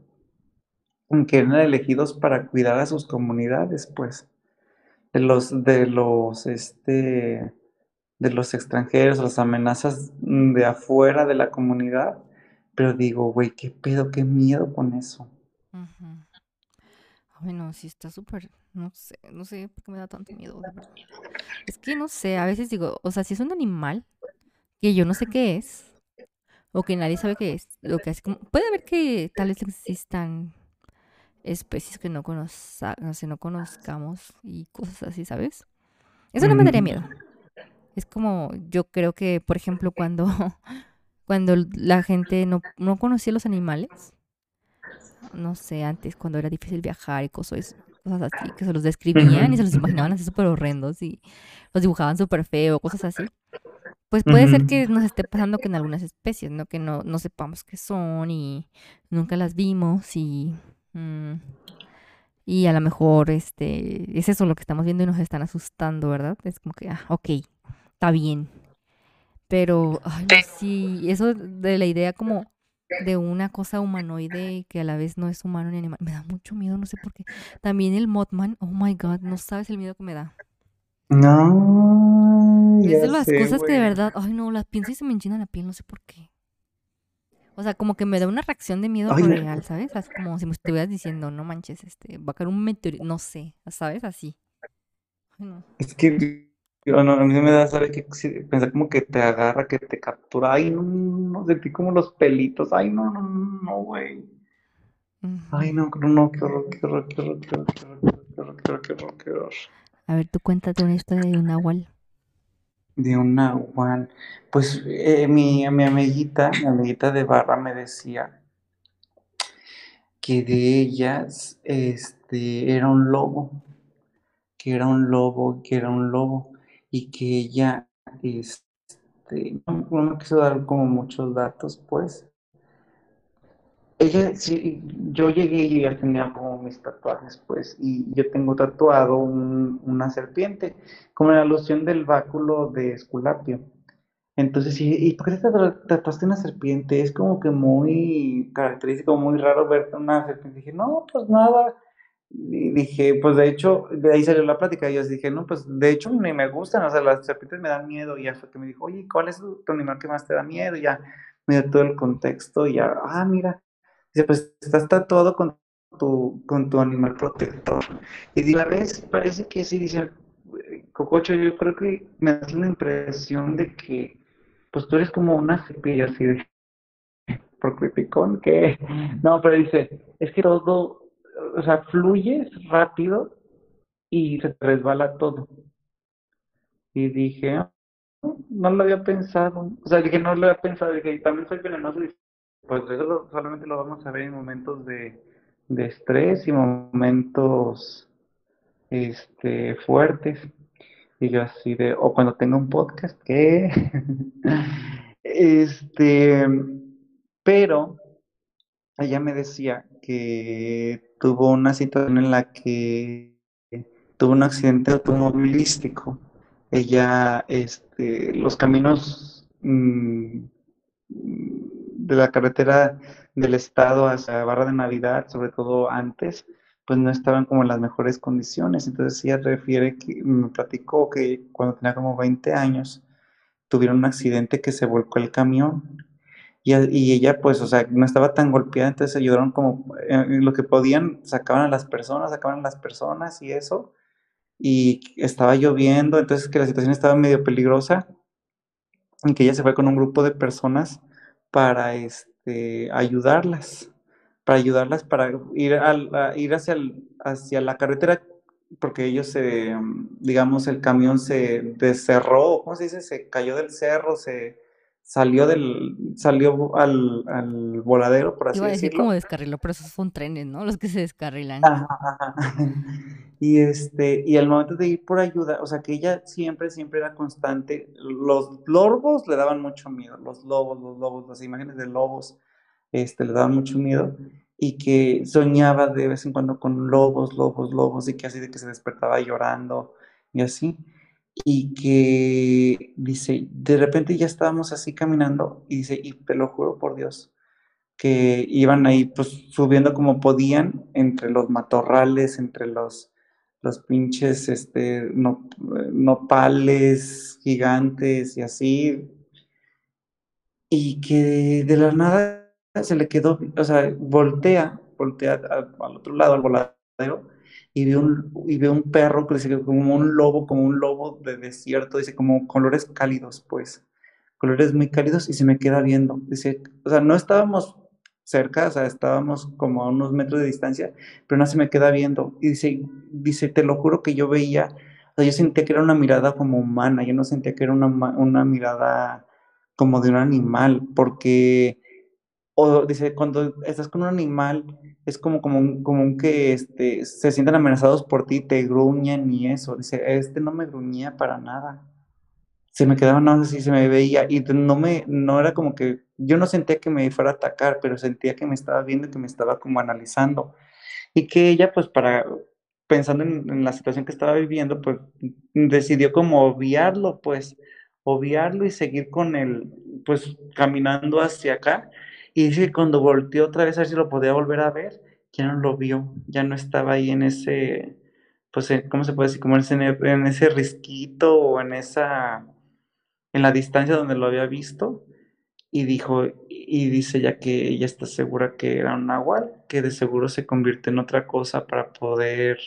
que eran elegidos para cuidar a sus comunidades, pues, de los, de los, este, de los extranjeros, las amenazas de afuera de la comunidad, pero digo, güey, qué pedo, qué miedo con eso. Bueno, sí está súper, no sé, no sé por qué me da tanto miedo, Es que no sé, a veces digo, o sea, si es un animal que yo no sé qué es, o que nadie sabe qué es, lo que hace como, puede haber que tal vez existan especies que no, no conozcamos y cosas así, ¿sabes? Eso no me daría miedo. Es como, yo creo que, por ejemplo, cuando, cuando la gente no, no conocía los animales, no sé, antes cuando era difícil viajar y cosas, cosas así, que se los describían y se los imaginaban así súper horrendos y los dibujaban súper feo, cosas así. Pues puede ser que nos esté pasando que en algunas especies, ¿no? Que no, no sepamos qué son y nunca las vimos y Mm. Y a lo mejor este es eso lo que estamos viendo y nos están asustando, ¿verdad? Es como que, ah, ok, está bien. Pero, ay, sí, eso de la idea como de una cosa humanoide que a la vez no es humano ni animal, me da mucho miedo, no sé por qué. También el Mothman, oh my god, no sabes el miedo que me da. No. Es de las cosas que de verdad, ay no, las pienso y se me enchina la piel, no sé por qué. O sea, como que me da una reacción de miedo real, ¿sabes? Es como si me estuvieras diciendo, no manches, este, va a caer un meteorito, no sé, ¿sabes? Así. Es que a mí me da, ¿sabes? Que pensar como que te agarra, que te captura. Ay, no, no, sentí como los pelitos. Ay, no, no, no, güey. Ay, no, no, no, qué horror, qué horror, qué horror, qué horror, qué horror, qué horror, qué horror, qué horror. A ver, tú cuéntate una historia de un nahual. De un nahual. Pues eh, mi, mi amiguita, mi amiguita de barra me decía que de ellas este, era un lobo, que era un lobo, que era un lobo, y que ella, este, no, no quiso dar como muchos datos, pues, ella, sí, yo llegué y ya tenía como mis tatuajes, pues, y yo tengo tatuado una serpiente, como la alusión del báculo de Esculapio. Entonces, ¿y por qué te tatuaste una serpiente? Es como que muy característico, muy raro ver una serpiente. dije, no, pues nada. Y dije, pues de hecho, de ahí salió la plática. Y yo dije, no, pues de hecho ni me gustan, o sea, las serpientes me dan miedo. Y ya fue que me dijo, oye, ¿cuál es tu animal que más te da miedo? Y ya me dio todo el contexto. Y ya, ah, mira, Dice, pues estás tatuado con tu, con tu animal protector. Y de la vez parece que sí, dice, Cococho, yo creo que me da la impresión de que, pues tú eres como una cepilla así de, por con que, no, pero dice, es que todo, o sea, fluye rápido y se resbala todo. Y dije, no, lo había pensado, o sea, dije, no lo había pensado, dije, también soy venenoso, pues eso solamente lo vamos a ver en momentos de, de estrés y momentos este, fuertes. Y yo así de, o cuando tenga un podcast, ¿qué? este, pero ella me decía que tuvo una situación en la que tuvo un accidente automovilístico. Ella, este, los caminos mm, de la carretera del estado hacia Barra de Navidad, sobre todo antes, pues no estaban como en las mejores condiciones. Entonces ella refiere que me platicó que cuando tenía como 20 años tuvieron un accidente que se volcó el camión y, y ella pues, o sea, no estaba tan golpeada, entonces ayudaron como en lo que podían, sacaban a las personas, sacaban a las personas y eso. Y estaba lloviendo, entonces que la situación estaba medio peligrosa y que ella se fue con un grupo de personas para este, ayudarlas para ayudarlas para ir, a, ir hacia, hacia la carretera, porque ellos se, digamos, el camión se descerró, ¿cómo se dice? Se cayó del cerro, se salió del, salió al, al voladero, por así Iba a decir como descarriló, pero esos son trenes, ¿no? Los que se descarrilan. Y este, y al momento de ir por ayuda, o sea que ella siempre, siempre era constante. Los lobos le daban mucho miedo, los lobos, los lobos, las imágenes de lobos este, le daba mucho miedo y que soñaba de vez en cuando con lobos, lobos, lobos y que así de que se despertaba llorando y así. Y que dice, de repente ya estábamos así caminando y dice, y te lo juro por Dios, que iban ahí pues subiendo como podían entre los matorrales, entre los, los pinches este, no, nopales gigantes y así. Y que de la nada se le quedó, o sea, voltea, voltea al, otro lado, al voladero, y ve un, y ve un perro que dice como un lobo, como un lobo de desierto, dice como colores cálidos, pues, colores muy cálidos, y se me queda viendo. Dice, o sea, no estábamos cerca, o sea, estábamos como a unos metros de distancia, pero no se me queda viendo. Y dice, dice, te lo juro que yo veía, o sea, yo sentía que era una mirada como humana, yo no sentía que era una, una mirada como de un animal, porque o dice, cuando estás con un animal, es como, como, como que este, se sienten amenazados por ti, te gruñen y eso. Dice, este no me gruñía para nada. Se me quedaba nada así, se me veía y no me, no era como que, yo no sentía que me fuera a atacar, pero sentía que me estaba viendo, que me estaba como analizando. Y que ella, pues para, pensando en, en la situación que estaba viviendo, pues decidió como obviarlo, pues, obviarlo y seguir con él, pues caminando hacia acá y dice que cuando volteó otra vez a ver si lo podía volver a ver, ya no lo vio, ya no estaba ahí en ese, pues, ¿cómo se puede decir? Como en ese, en ese risquito o en esa, en la distancia donde lo había visto. Y dijo, y dice ya que ella está segura que era un nahual, que de seguro se convierte en otra cosa para poder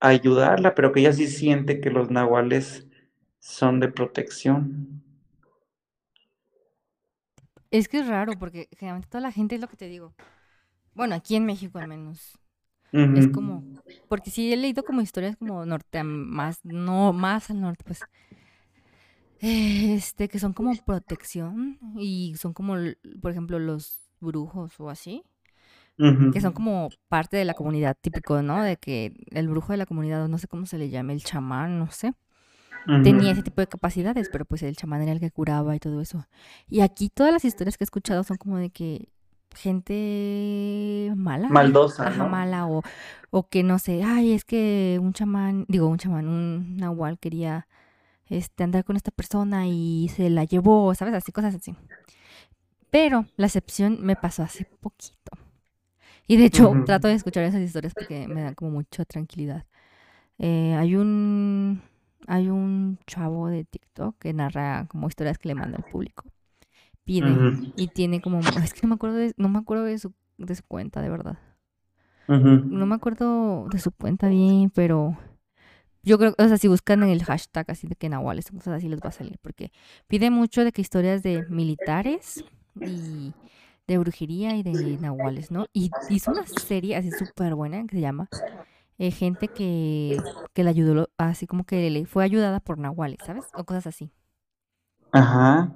ayudarla, pero que ella sí siente que los nahuales son de protección. Es que es raro, porque generalmente toda la gente es lo que te digo. Bueno, aquí en México al menos. Es como, porque sí he leído como historias como norte, más, no, más al norte, pues, este, que son como protección y son como, por ejemplo, los brujos o así, que son como parte de la comunidad típico, ¿no? De que el brujo de la comunidad, no sé cómo se le llama, el chamán, no sé tenía ese tipo de capacidades, pero pues el chamán era el que curaba y todo eso. Y aquí todas las historias que he escuchado son como de que gente mala. Maldosa. Ajá, mala o, o que no sé, ay, es que un chamán, digo, un chamán, un nahual quería este, andar con esta persona y se la llevó, ¿sabes? Así, cosas así. Pero la excepción me pasó hace poquito. Y de hecho, trato de escuchar esas historias porque me dan como mucha tranquilidad. Eh, hay un hay un chavo de TikTok que narra como historias que le manda al público. Pide y tiene como es que no me acuerdo de, no me acuerdo de su de su cuenta, de verdad. No me acuerdo de su cuenta bien, pero yo creo, o sea, si buscan en el hashtag así de que nahuales, cosas así les va a salir, porque pide mucho de que historias de militares y de brujería y de nahuales, ¿no? Y hizo una serie así súper buena que se llama eh, gente que, que la ayudó, así como que le fue ayudada por nahuales, ¿sabes? O cosas así. Ajá.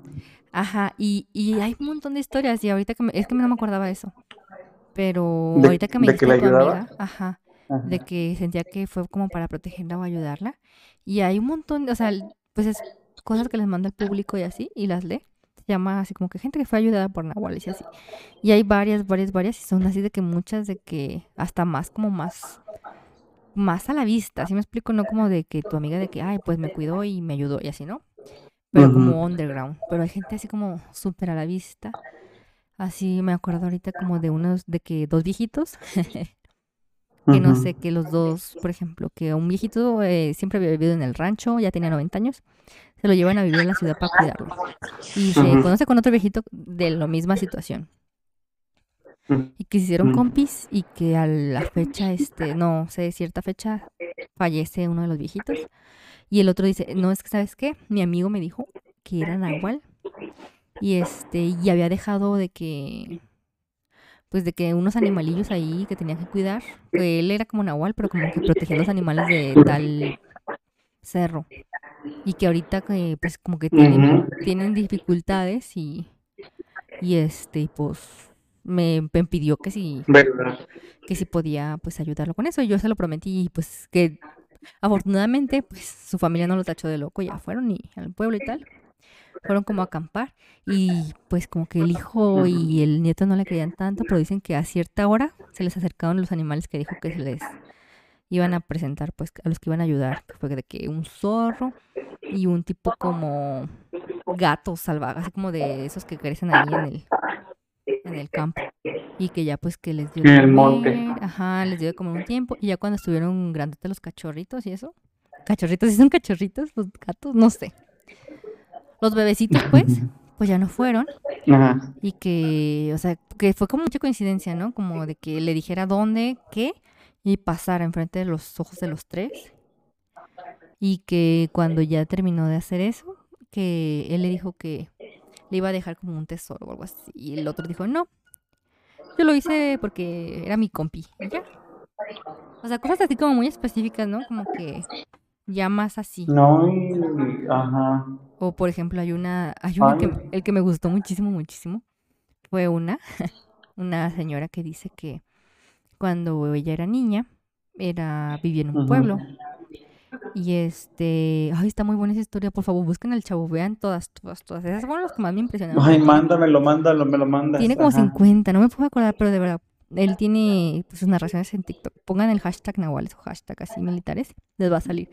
Ajá, y, y hay un montón de historias y ahorita que me, es que no me acordaba de eso. Pero ahorita que me de que dijiste tu ayudaba. amiga, ajá, de Ajá. que sentía que fue como para protegerla o ayudarla. Y hay un montón, o sea, pues es cosas que les manda el público y así, y las lee. Se llama así como que gente que fue ayudada por Nahuales y así. Y hay varias, varias, varias, y son así de que muchas de que hasta más como más, más a la vista, ¿sí me explico? No como de que tu amiga de que, ay, pues me cuidó y me ayudó y así, ¿no? Pero como underground. Pero hay gente así como súper a la vista. Así me acuerdo ahorita como de unos, de que dos viejitos, que no sé, que los dos, por ejemplo, que un viejito eh, siempre había vivido en el rancho, ya tenía 90 años, se lo llevan a vivir a la ciudad para cuidarlo. Y se conoce con otro viejito de la misma situación. Y que se hicieron compis y que a la fecha, este, no sé, cierta fecha fallece uno de los viejitos. Y el otro dice, no, es que, ¿sabes qué? Mi amigo me dijo que era Nahual y este, y había dejado de que, pues de que unos animalillos ahí que tenía que cuidar, que él era como Nahual, pero como que protegía a los animales de tal cerro. Y que ahorita que, pues como que tienen, tienen dificultades y, y este, pues me, me pidió que si, ¿Verdad? que si podía pues ayudarlo con eso. Y yo se lo prometí y pues que afortunadamente pues su familia no lo tachó de loco, ya fueron y al pueblo y tal. Fueron como a acampar y pues como que el hijo y el nieto no le creían tanto, pero dicen que a cierta hora se les acercaron los animales que dijo que se les iban a presentar pues a los que iban a ayudar, que fue de que un zorro y un tipo como gato salvaje, así como de esos que crecen ahí en el, en el campo y que ya pues que les dio En el monte. ajá, les dio de comer un tiempo y ya cuando estuvieron grandotes los cachorritos y eso, cachorritos, ¿sí son cachorritos los gatos? No sé. Los bebecitos pues, pues ya no fueron Ajá. y que, o sea, que fue como mucha coincidencia, ¿no? Como de que le dijera dónde, qué y pasara enfrente de los ojos de los tres y que cuando ya terminó de hacer eso, que él le dijo que le iba a dejar como un tesoro o algo así. Y el otro dijo, no, yo lo hice porque era mi compi. Ya. O sea, cosas así como muy específicas, ¿no? Como que ya más así. No, y- ajá. O por ejemplo, hay una, hay una que, el que me gustó muchísimo, muchísimo. Fue una, una señora que dice que cuando ella era niña, era, vivía en un Ujú. pueblo. Y este, ay, está muy buena esa historia, por favor, busquen al chavo, vean todas, todas, todas. Esas fueron las que más me impresionaron. Ay, mándamelo, mándalo, me lo mandas. Tiene como Ajá. 50, no me puedo acordar, pero de verdad, él tiene pues, sus narraciones en TikTok. Pongan el hashtag Nahuales o hashtag así militares, les va a salir.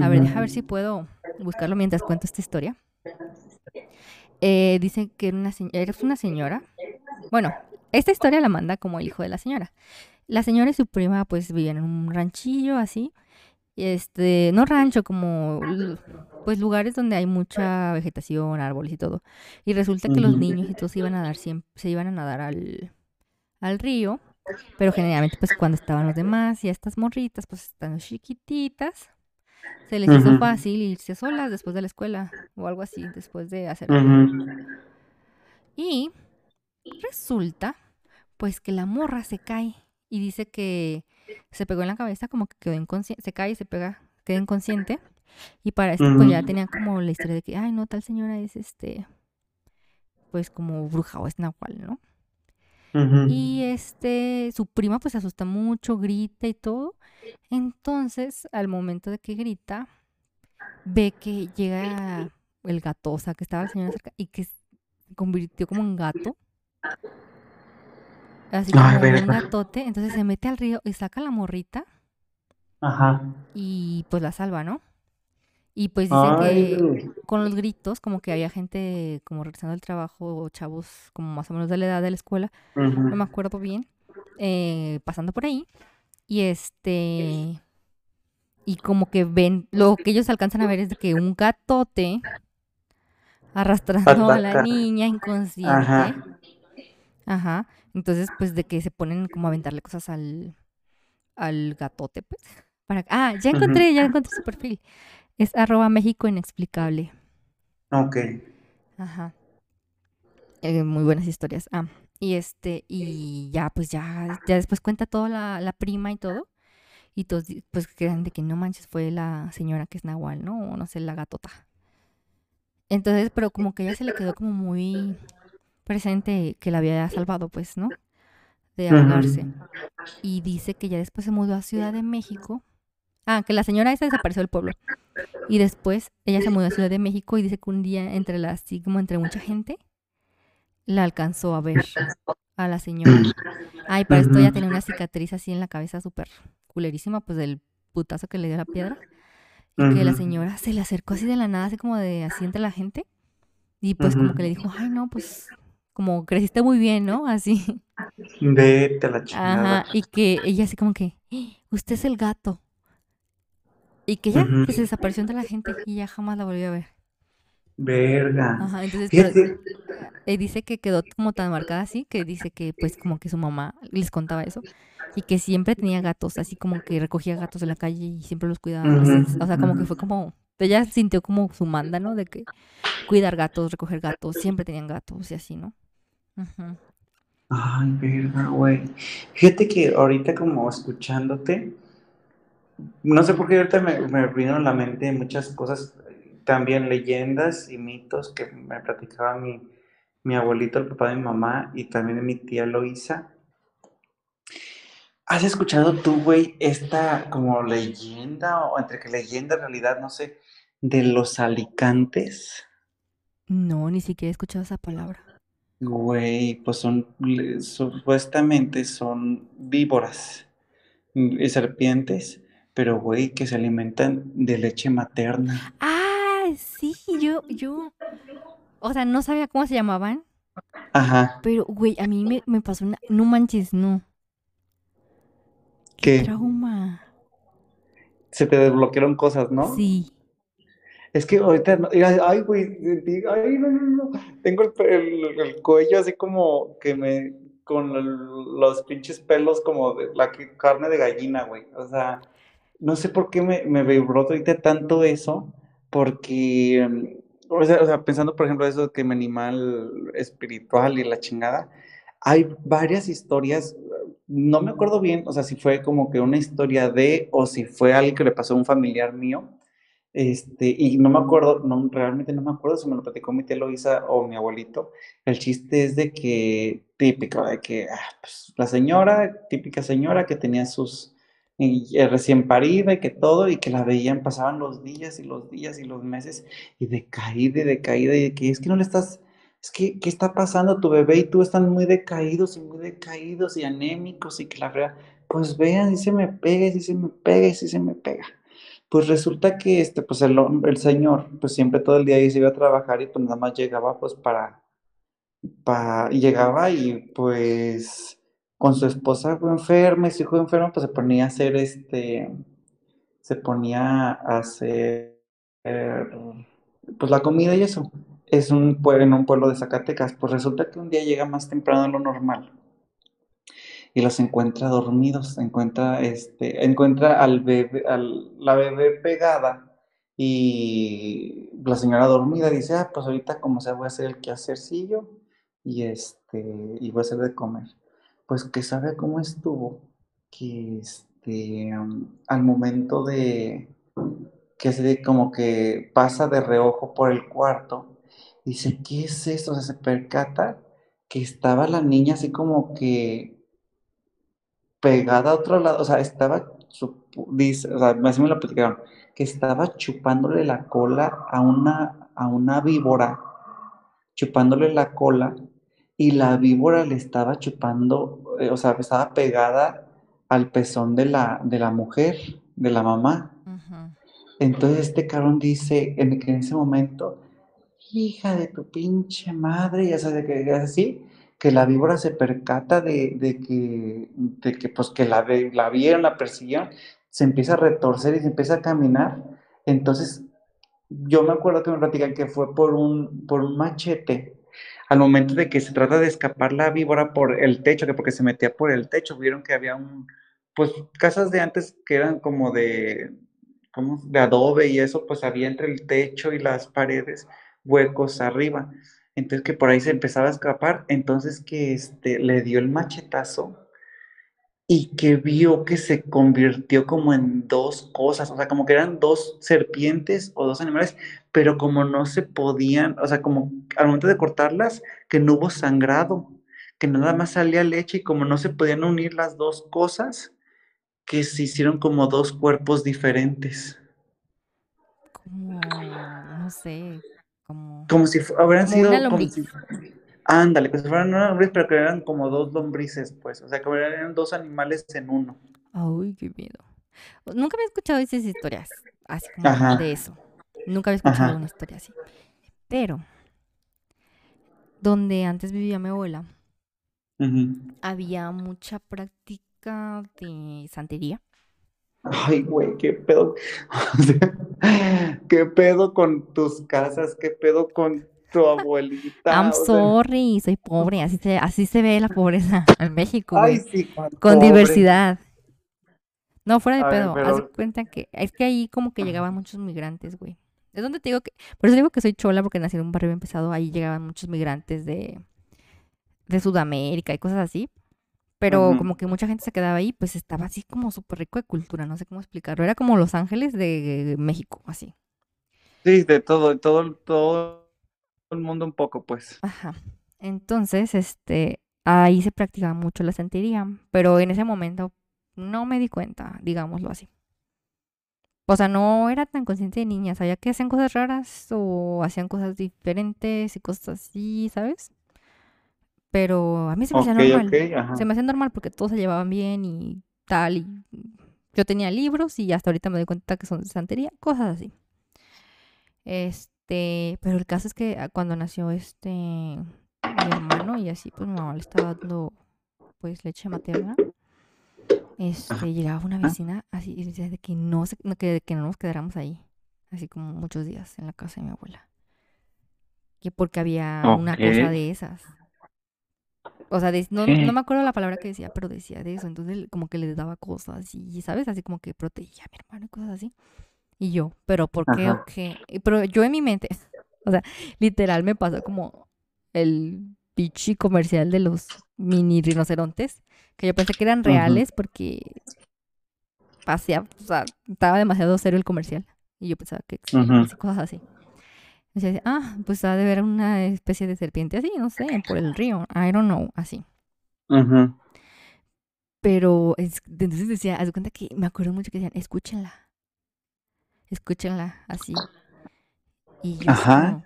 A ver, deja ver si puedo buscarlo mientras cuento esta historia. Eh, dice que era una, era una señora. Bueno, esta historia la manda como el hijo de la señora. La señora y su prima pues vivían en un ranchillo así. Y Este, no rancho, como pues lugares donde hay mucha vegetación, árboles y todo. Y resulta que los niños y todos se iban a dar siempre, se iban a nadar al, al río, pero generalmente pues cuando estaban los demás y a estas morritas pues están chiquititas, se les hizo fácil irse solas después de la escuela o algo así, después de hacer. Y resulta pues que la morra se cae y dice que se pegó en la cabeza, como que quedó inconsciente, se cae y se pega, queda inconsciente. Y para esto pues ya Ujú. tenían como la historia de que, ay no, tal señora es este, pues como bruja o es nahual, ¿no? Y este, su prima pues se asusta mucho, grita y todo. Entonces, al momento de que grita, ve que llega el gato, o sea, que estaba la señora cerca y que se convirtió como en gato. Así Ay, como un gatote. Entonces se mete al río y saca la morrita Ajá. y pues la salva, ¿no? Y pues dicen que Ay. con los gritos, como que había gente como regresando del trabajo, o chavos como más o menos de la edad de la escuela, no me acuerdo bien, eh, pasando por ahí. Y este. Y como que ven, lo que ellos alcanzan a ver es de que un gatote arrastrando a la niña inconsciente. Ajá. Ajá. Entonces, pues de que se ponen como a aventarle cosas al, al gatote, pues. Para... Ah, ya encontré, ya encontré su perfil. Es arroba México inexplicable. Ok. Ajá. Eh, muy buenas historias. Ah, y este, y ya, pues ya, ya después cuenta toda la, la prima y todo. Y todos pues quedan de que no manches, fue la señora que es Nahual, ¿no? O no sé, la gatota. Entonces, pero como que ella se le quedó como muy presente que la había salvado, pues, ¿no? De ahogarse. Y dice que ya después se mudó a Ciudad de México. Ah, que la señora esa desapareció del pueblo. Y después ella se mudó a Ciudad de México y dice que un día entre la, así como entre mucha gente, la alcanzó a ver a la señora. Ay, para esto ya tenía una cicatriz así en la cabeza súper culerísima, pues del putazo que le dio la piedra. Y que la señora se le acercó así de la nada, así como de así entre la gente. Y pues como que le dijo, ay no, pues como creciste muy bien, ¿no? Así. Vete a la chingada. Ajá, y que ella así como que, usted es el gato. Y que ya, que se desapareció entre la gente y ya jamás la volvió a ver. Verga. Ajá, entonces pero, eh, dice que quedó como tan marcada así, que dice que pues como que su mamá les contaba eso y que siempre tenía gatos, así como que recogía gatos de la calle y siempre los cuidaba. o sea, como que fue como, ella sintió como su manda, ¿no? De que cuidar gatos, recoger gatos, siempre tenían gatos y así, ¿no? Ay, verga, güey. Fíjate que ahorita como escuchándote, no sé por qué ahorita me, me vino a la mente muchas cosas, también leyendas y mitos que me platicaba mi, mi abuelito, el papá de mi mamá, y también mi tía Loisa. ¿Has escuchado tú, güey, esta como leyenda, o entre que leyenda, en realidad, no sé, de los alicantes? No, ni siquiera he escuchado esa palabra. Güey, pues son, supuestamente son víboras y serpientes, pero güey, que se alimentan de leche materna. Ah, sí, yo, yo, o sea, no sabía cómo se llamaban. Ajá. Pero, güey, a mí me, me pasó una, no manches, no. ¿Qué? trauma. Se te desbloquearon cosas, ¿no? Sí. Es que ahorita, ay, güey, ay, no, no, no. Tengo el, el, cuello así como que me, con los pinches pelos como de la carne de gallina, güey. O sea, no sé por qué me, me vibró ahorita tanto eso, porque, mm, o sea, o sea, pensando, por ejemplo, eso que mi animal espiritual y la chingada, hay varias historias, no me acuerdo bien, o sea, si fue como que una historia de, o si fue algo que le pasó a un familiar mío, este, y no me acuerdo, no, realmente no me acuerdo si me lo platicó mi tía Loisa o mi abuelito. El chiste es de que, típico, de que ah, pues, la señora, típica señora que tenía sus eh, recién parida y que todo, y que la veían, pasaban los días y los días y los meses, y decaída y decaída, y de que es que no le estás, es que, ¿qué está pasando? Tu bebé y tú están muy decaídos y muy decaídos y anémicos, y que la verdad, pues vean, si se me pega, si se me pega, y si se me pega. Pues resulta que este, pues el, el señor, pues siempre todo el día se iba a trabajar y pues nada más llegaba pues para, para, llegaba y pues con su esposa enferma y su hijo enfermo, pues se ponía a hacer este, se ponía a hacer pues la comida y eso. Es un pueblo, en un pueblo de Zacatecas. Pues resulta que un día llega más temprano de lo normal y los encuentra dormidos, encuentra, este, encuentra al bebé, al, la bebé pegada y la señora dormida dice, ah, pues ahorita como sea voy a hacer el quehacercillo y este, y voy a hacer de comer. Pues que sabe cómo estuvo, que este, al momento de, que se como que pasa de reojo por el cuarto, dice, ¿qué es esto? Se percata que estaba la niña así como que pegada a otro lado, o sea, estaba, dice, o sea, así me lo platicaron, que estaba chupándole la cola a una, a una víbora, chupándole la cola, y la víbora le estaba chupando, eh, o sea, estaba pegada al pezón de la, de la mujer, de la mamá. Entonces este cabrón dice en, en ese momento, hija de tu pinche madre, ya sabes que así, que la víbora se percata de, que, de que, pues, que la, la vieron, la persiguieron, se empieza a retorcer y se empieza a caminar. Entonces, yo me acuerdo que me platican que fue por un, por un machete. Al momento de que se trata de escapar la víbora por el techo, que porque se metía por el techo, vieron que había un, pues casas de antes que eran como de, como de adobe y eso, pues había entre el techo y las paredes huecos arriba entonces que por ahí se empezaba a escapar, entonces que este, le dio el machetazo y que vio que se convirtió como en dos cosas, o sea, como que eran dos serpientes o dos animales, pero como no se podían, o sea, como al momento de cortarlas, que no hubo sangrado, que nada más salía leche y como no se podían unir las dos cosas, que se hicieron como dos cuerpos diferentes. Como, no sé, como... Si hubieran sido... Como si, ándale, que fueran una lombriz, pero que eran como dos lombrices, pues. O sea, que eran dos animales en uno. Ay, qué miedo. Nunca había escuchado esas historias, así como de eso. Nunca había escuchado una historia así. Pero, donde antes vivía mi abuela, había mucha práctica de santería. Ay, güey, qué pedo. qué pedo con tus casas, qué pedo con tu abuelita. I'm sorry, soy pobre, así se, así se ve la pobreza en México. Ay, sí, con diversidad. No, fuera de pedo. Haz cuenta que es que ahí como que llegaban muchos migrantes, güey. Es donde te digo que, por eso digo que soy chola porque nací en un barrio bien pesado. Ahí llegaban muchos migrantes de, de Sudamérica y cosas así. Pero como que mucha gente se quedaba ahí, pues estaba así como súper rico de cultura, no sé cómo explicarlo. Era como Los Ángeles de México, así. Sí, de todo, de todo, todo el mundo un poco, pues. Ajá. Entonces, este, ahí se practicaba mucho la santería, pero en ese momento no me di cuenta, digámoslo así. O sea, no era tan consciente de niña, sabía que hacían cosas raras o hacían cosas diferentes y cosas así, ¿sabes? Pero a mí se me hacía normal. se me hacía normal porque todos se llevaban bien y tal. Y yo tenía libros y hasta ahorita me doy cuenta que son de santería, cosas así. Este, pero el caso es que ah, cuando nació este mi hermano y así, pues mi mamá le estaba dando pues leche materna. Este, llegaba una vecina así y decía de que no, se, que, que no nos quedáramos ahí, así como muchos días en la casa de mi abuela. Que porque había una cosa de esas. O sea, no, no, me acuerdo la palabra que decía, pero decía de eso. Entonces, como que le daba cosas y, ¿sabes? Así como que protegía a mi hermano y cosas así. Y yo, ¿pero por qué o qué? Pero yo en mi mente, o sea, literal me pasó como el pichi comercial de los mini rinocerontes, que yo pensé que eran reales porque pasea, o sea, estaba demasiado serio el comercial. Y yo pensaba que cosas así. Decía, ah, pues ha de ver una especie de serpiente así, no sé, por el río. I don't know, así. Pero entonces decía, haz cuenta que me acuerdo mucho que decían, escúchenla. Escúchenla, así. Y yo, Ajá.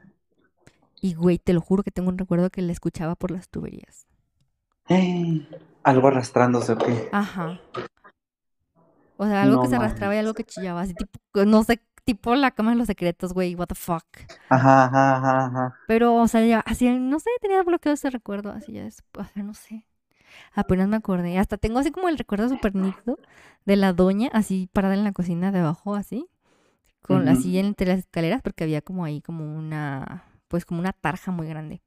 y güey, te lo juro que tengo un recuerdo que la escuchaba por las tuberías. algo arrastrándose o qué. Ajá. O sea, algo que se arrastraba y algo que chillaba, así tipo, no sé tipo la cama de los secretos, güey, what the fuck. Ajá, ajá, ajá, ajá. Pero, o sea, ya, así, no sé, tenía bloqueado ese recuerdo, así ya después, no sé. Apenas me acordé. Hasta tengo así como el recuerdo súper nítido de la doña, así parada en la cocina de abajo, así. Con la silla entre las escaleras, porque había como ahí como una, pues como una tarja muy grande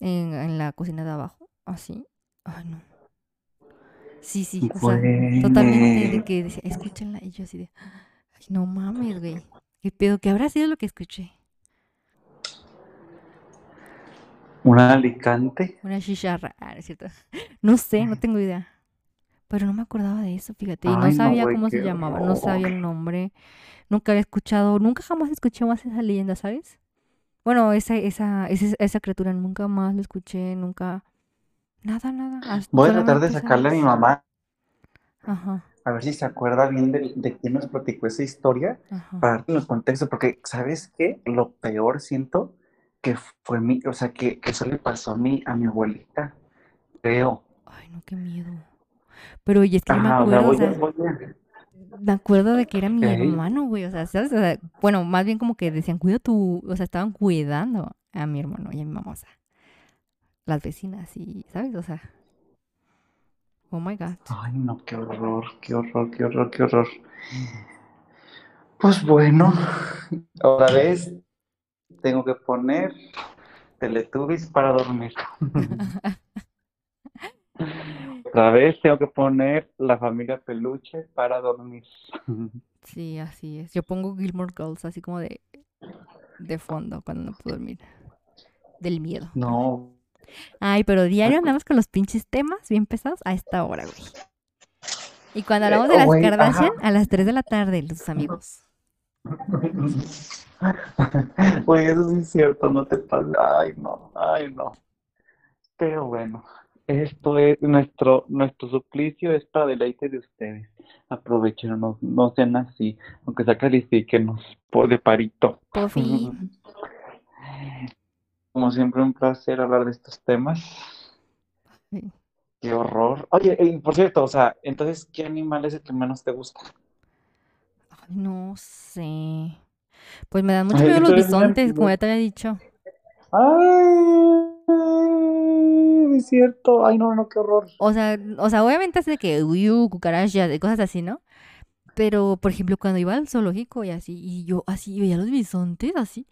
en, en la cocina de abajo, así. Ay, no. Sí, sí, o sea, totalmente de que decía, escúchenla, y yo así de, no mames, güey. ¿Qué pedo? ¿Qué habrá sido lo que escuché? ¿Un alicante? Una chicharra. Ah, es cierto. No sé, no tengo idea. Pero no me acordaba de eso, fíjate. Y no sabía cómo se llamaba, no sabía el nombre. Nunca había escuchado, nunca jamás escuché más esa leyenda, ¿sabes? Bueno, esa, esa, esa, esa criatura nunca más la escuché, nunca. Nada, nada. Voy a tratar de sacarle a mi mamá. Ajá a ver si se acuerda bien de, de quién nos platicó esa historia, para darte los contextos, porque, ¿sabes qué? Lo peor siento que fue mi, o sea, que, que eso le pasó a mí, a mi abuelita, creo. Ay, no, qué miedo. Pero, oye, es que me acuerdo, o sea, me acuerdo de que era mi hermano, güey, o sea, ¿sabes? O sea, bueno, más bien como que decían, cuida tu, o sea, estaban cuidando a mi hermano y a mi mamá, o sea, las vecinas y, ¿sabes? O sea, Oh my God. Ay, no, qué horror, qué horror, qué horror, qué horror. Pues bueno, otra vez tengo que poner Teletubbies para dormir. otra vez tengo que poner La familia Peluche para dormir. Sí, así es. Yo pongo Gilmore Girls así como de, de fondo cuando no puedo dormir. Del miedo. No, Ay, pero diario andamos con los pinches temas bien pesados a esta hora, güey. Y cuando hablamos de Eh, las güey, Kardashian, ajá. a las 3 de la tarde, los amigos. Güey, eso sí es cierto, no te pases. Ay, no, ay, no. Pero bueno, esto es nuestro, nuestro suplicio es para deleite de ustedes. Aprovechen, no, sean así, aunque sea califíquenos por de parito. Como siempre, un placer hablar de estos temas. Sí. Qué horror. Oye, y por cierto, o sea, entonces, ¿qué animal es el que menos te gusta? Ay, no sé. Pues me dan mucho miedo los bisontes, como ya te había dicho. Ay, es cierto. Ay, no, no, qué horror. O sea, o sea, obviamente de que uyu, cucarachas, cosas así, ¿no? Pero, por ejemplo, cuando iba al zoológico y así, y yo así veía los bisontes, así.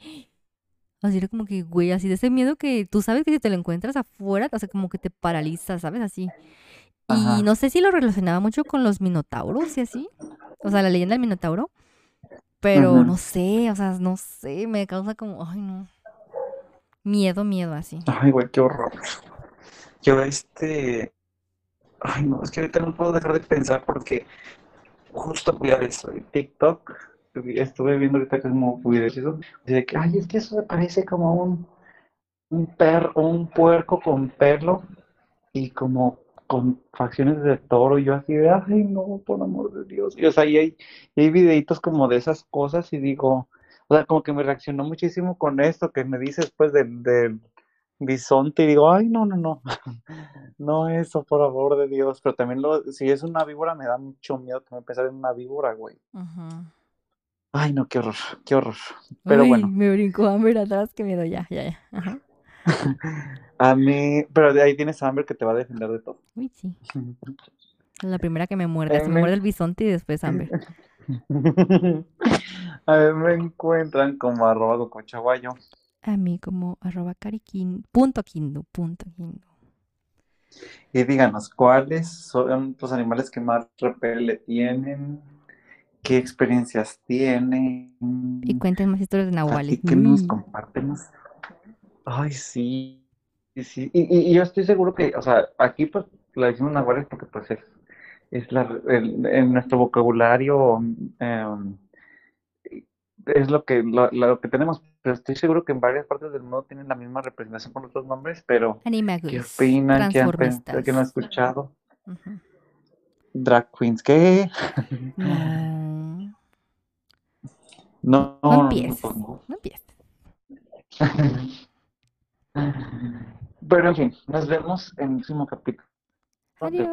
Así era como que, güey, así de ese miedo que tú sabes que si te lo encuentras afuera, o sea, como que te paraliza, ¿sabes? Así. Y Ajá. no sé si lo relacionaba mucho con los minotauros y así. O sea, la leyenda del minotauro. Pero Ujú. no sé, o sea, no sé, me causa como, ay, no. Miedo, miedo, así. Ay, güey, qué horror. Yo, este. Ay, no, es que ahorita no puedo dejar de pensar porque justo a eso, TikTok. Estuve viendo ahorita que es como videos y eso. De que, ay, es que eso me parece como un, un perro, un puerco con pelo y como con facciones de toro. Y yo así de, ay, no, por amor de Dios. Y o sea, y hay, y hay videitos como de esas cosas y digo, o sea, como que me reaccionó muchísimo con esto que me dices pues del bisonte y digo, ay, no, no, no, no eso, por favor de Dios. Pero también lo, si es una víbora me da mucho miedo también pensar en una víbora, güey. Ajá. Ay, no, qué horror, qué horror. Pero Uy, bueno, me brincó Amber atrás, qué miedo, ya, ya, ya. Ajá. a mí, pero de ahí tienes a Amber que te va a defender de todo. Uy, sí. La primera que me muerde, se me Amber. muerde el bisonte y después Amber. A ver, me encuentran como arroba cocochaguayo. A mí como arroba quindo. Y díganos, ¿cuáles son los animales que más repele le tienen? ¿Qué experiencias tienen? Y cuenten más historias de nahuales. Así que nos Mm. comparten. Ay, sí, sí, sí. Y, y- y yo estoy seguro que, o sea, aquí pues la decimos nahuales porque pues es, es la, el- en nuestro vocabulario em, es lo que, lo, lo que tenemos, pero estoy seguro que en varias partes del mundo tienen la misma representación con otros nombres, pero ¿qué opinan? ¿Qué han pen- transformistas. ¿Qué no han escuchado? Drag queens, ¿qué? No, No, no no, no, empieces, no. no empieces. Pero en fin, nos vemos en el próximo capítulo. Adiós.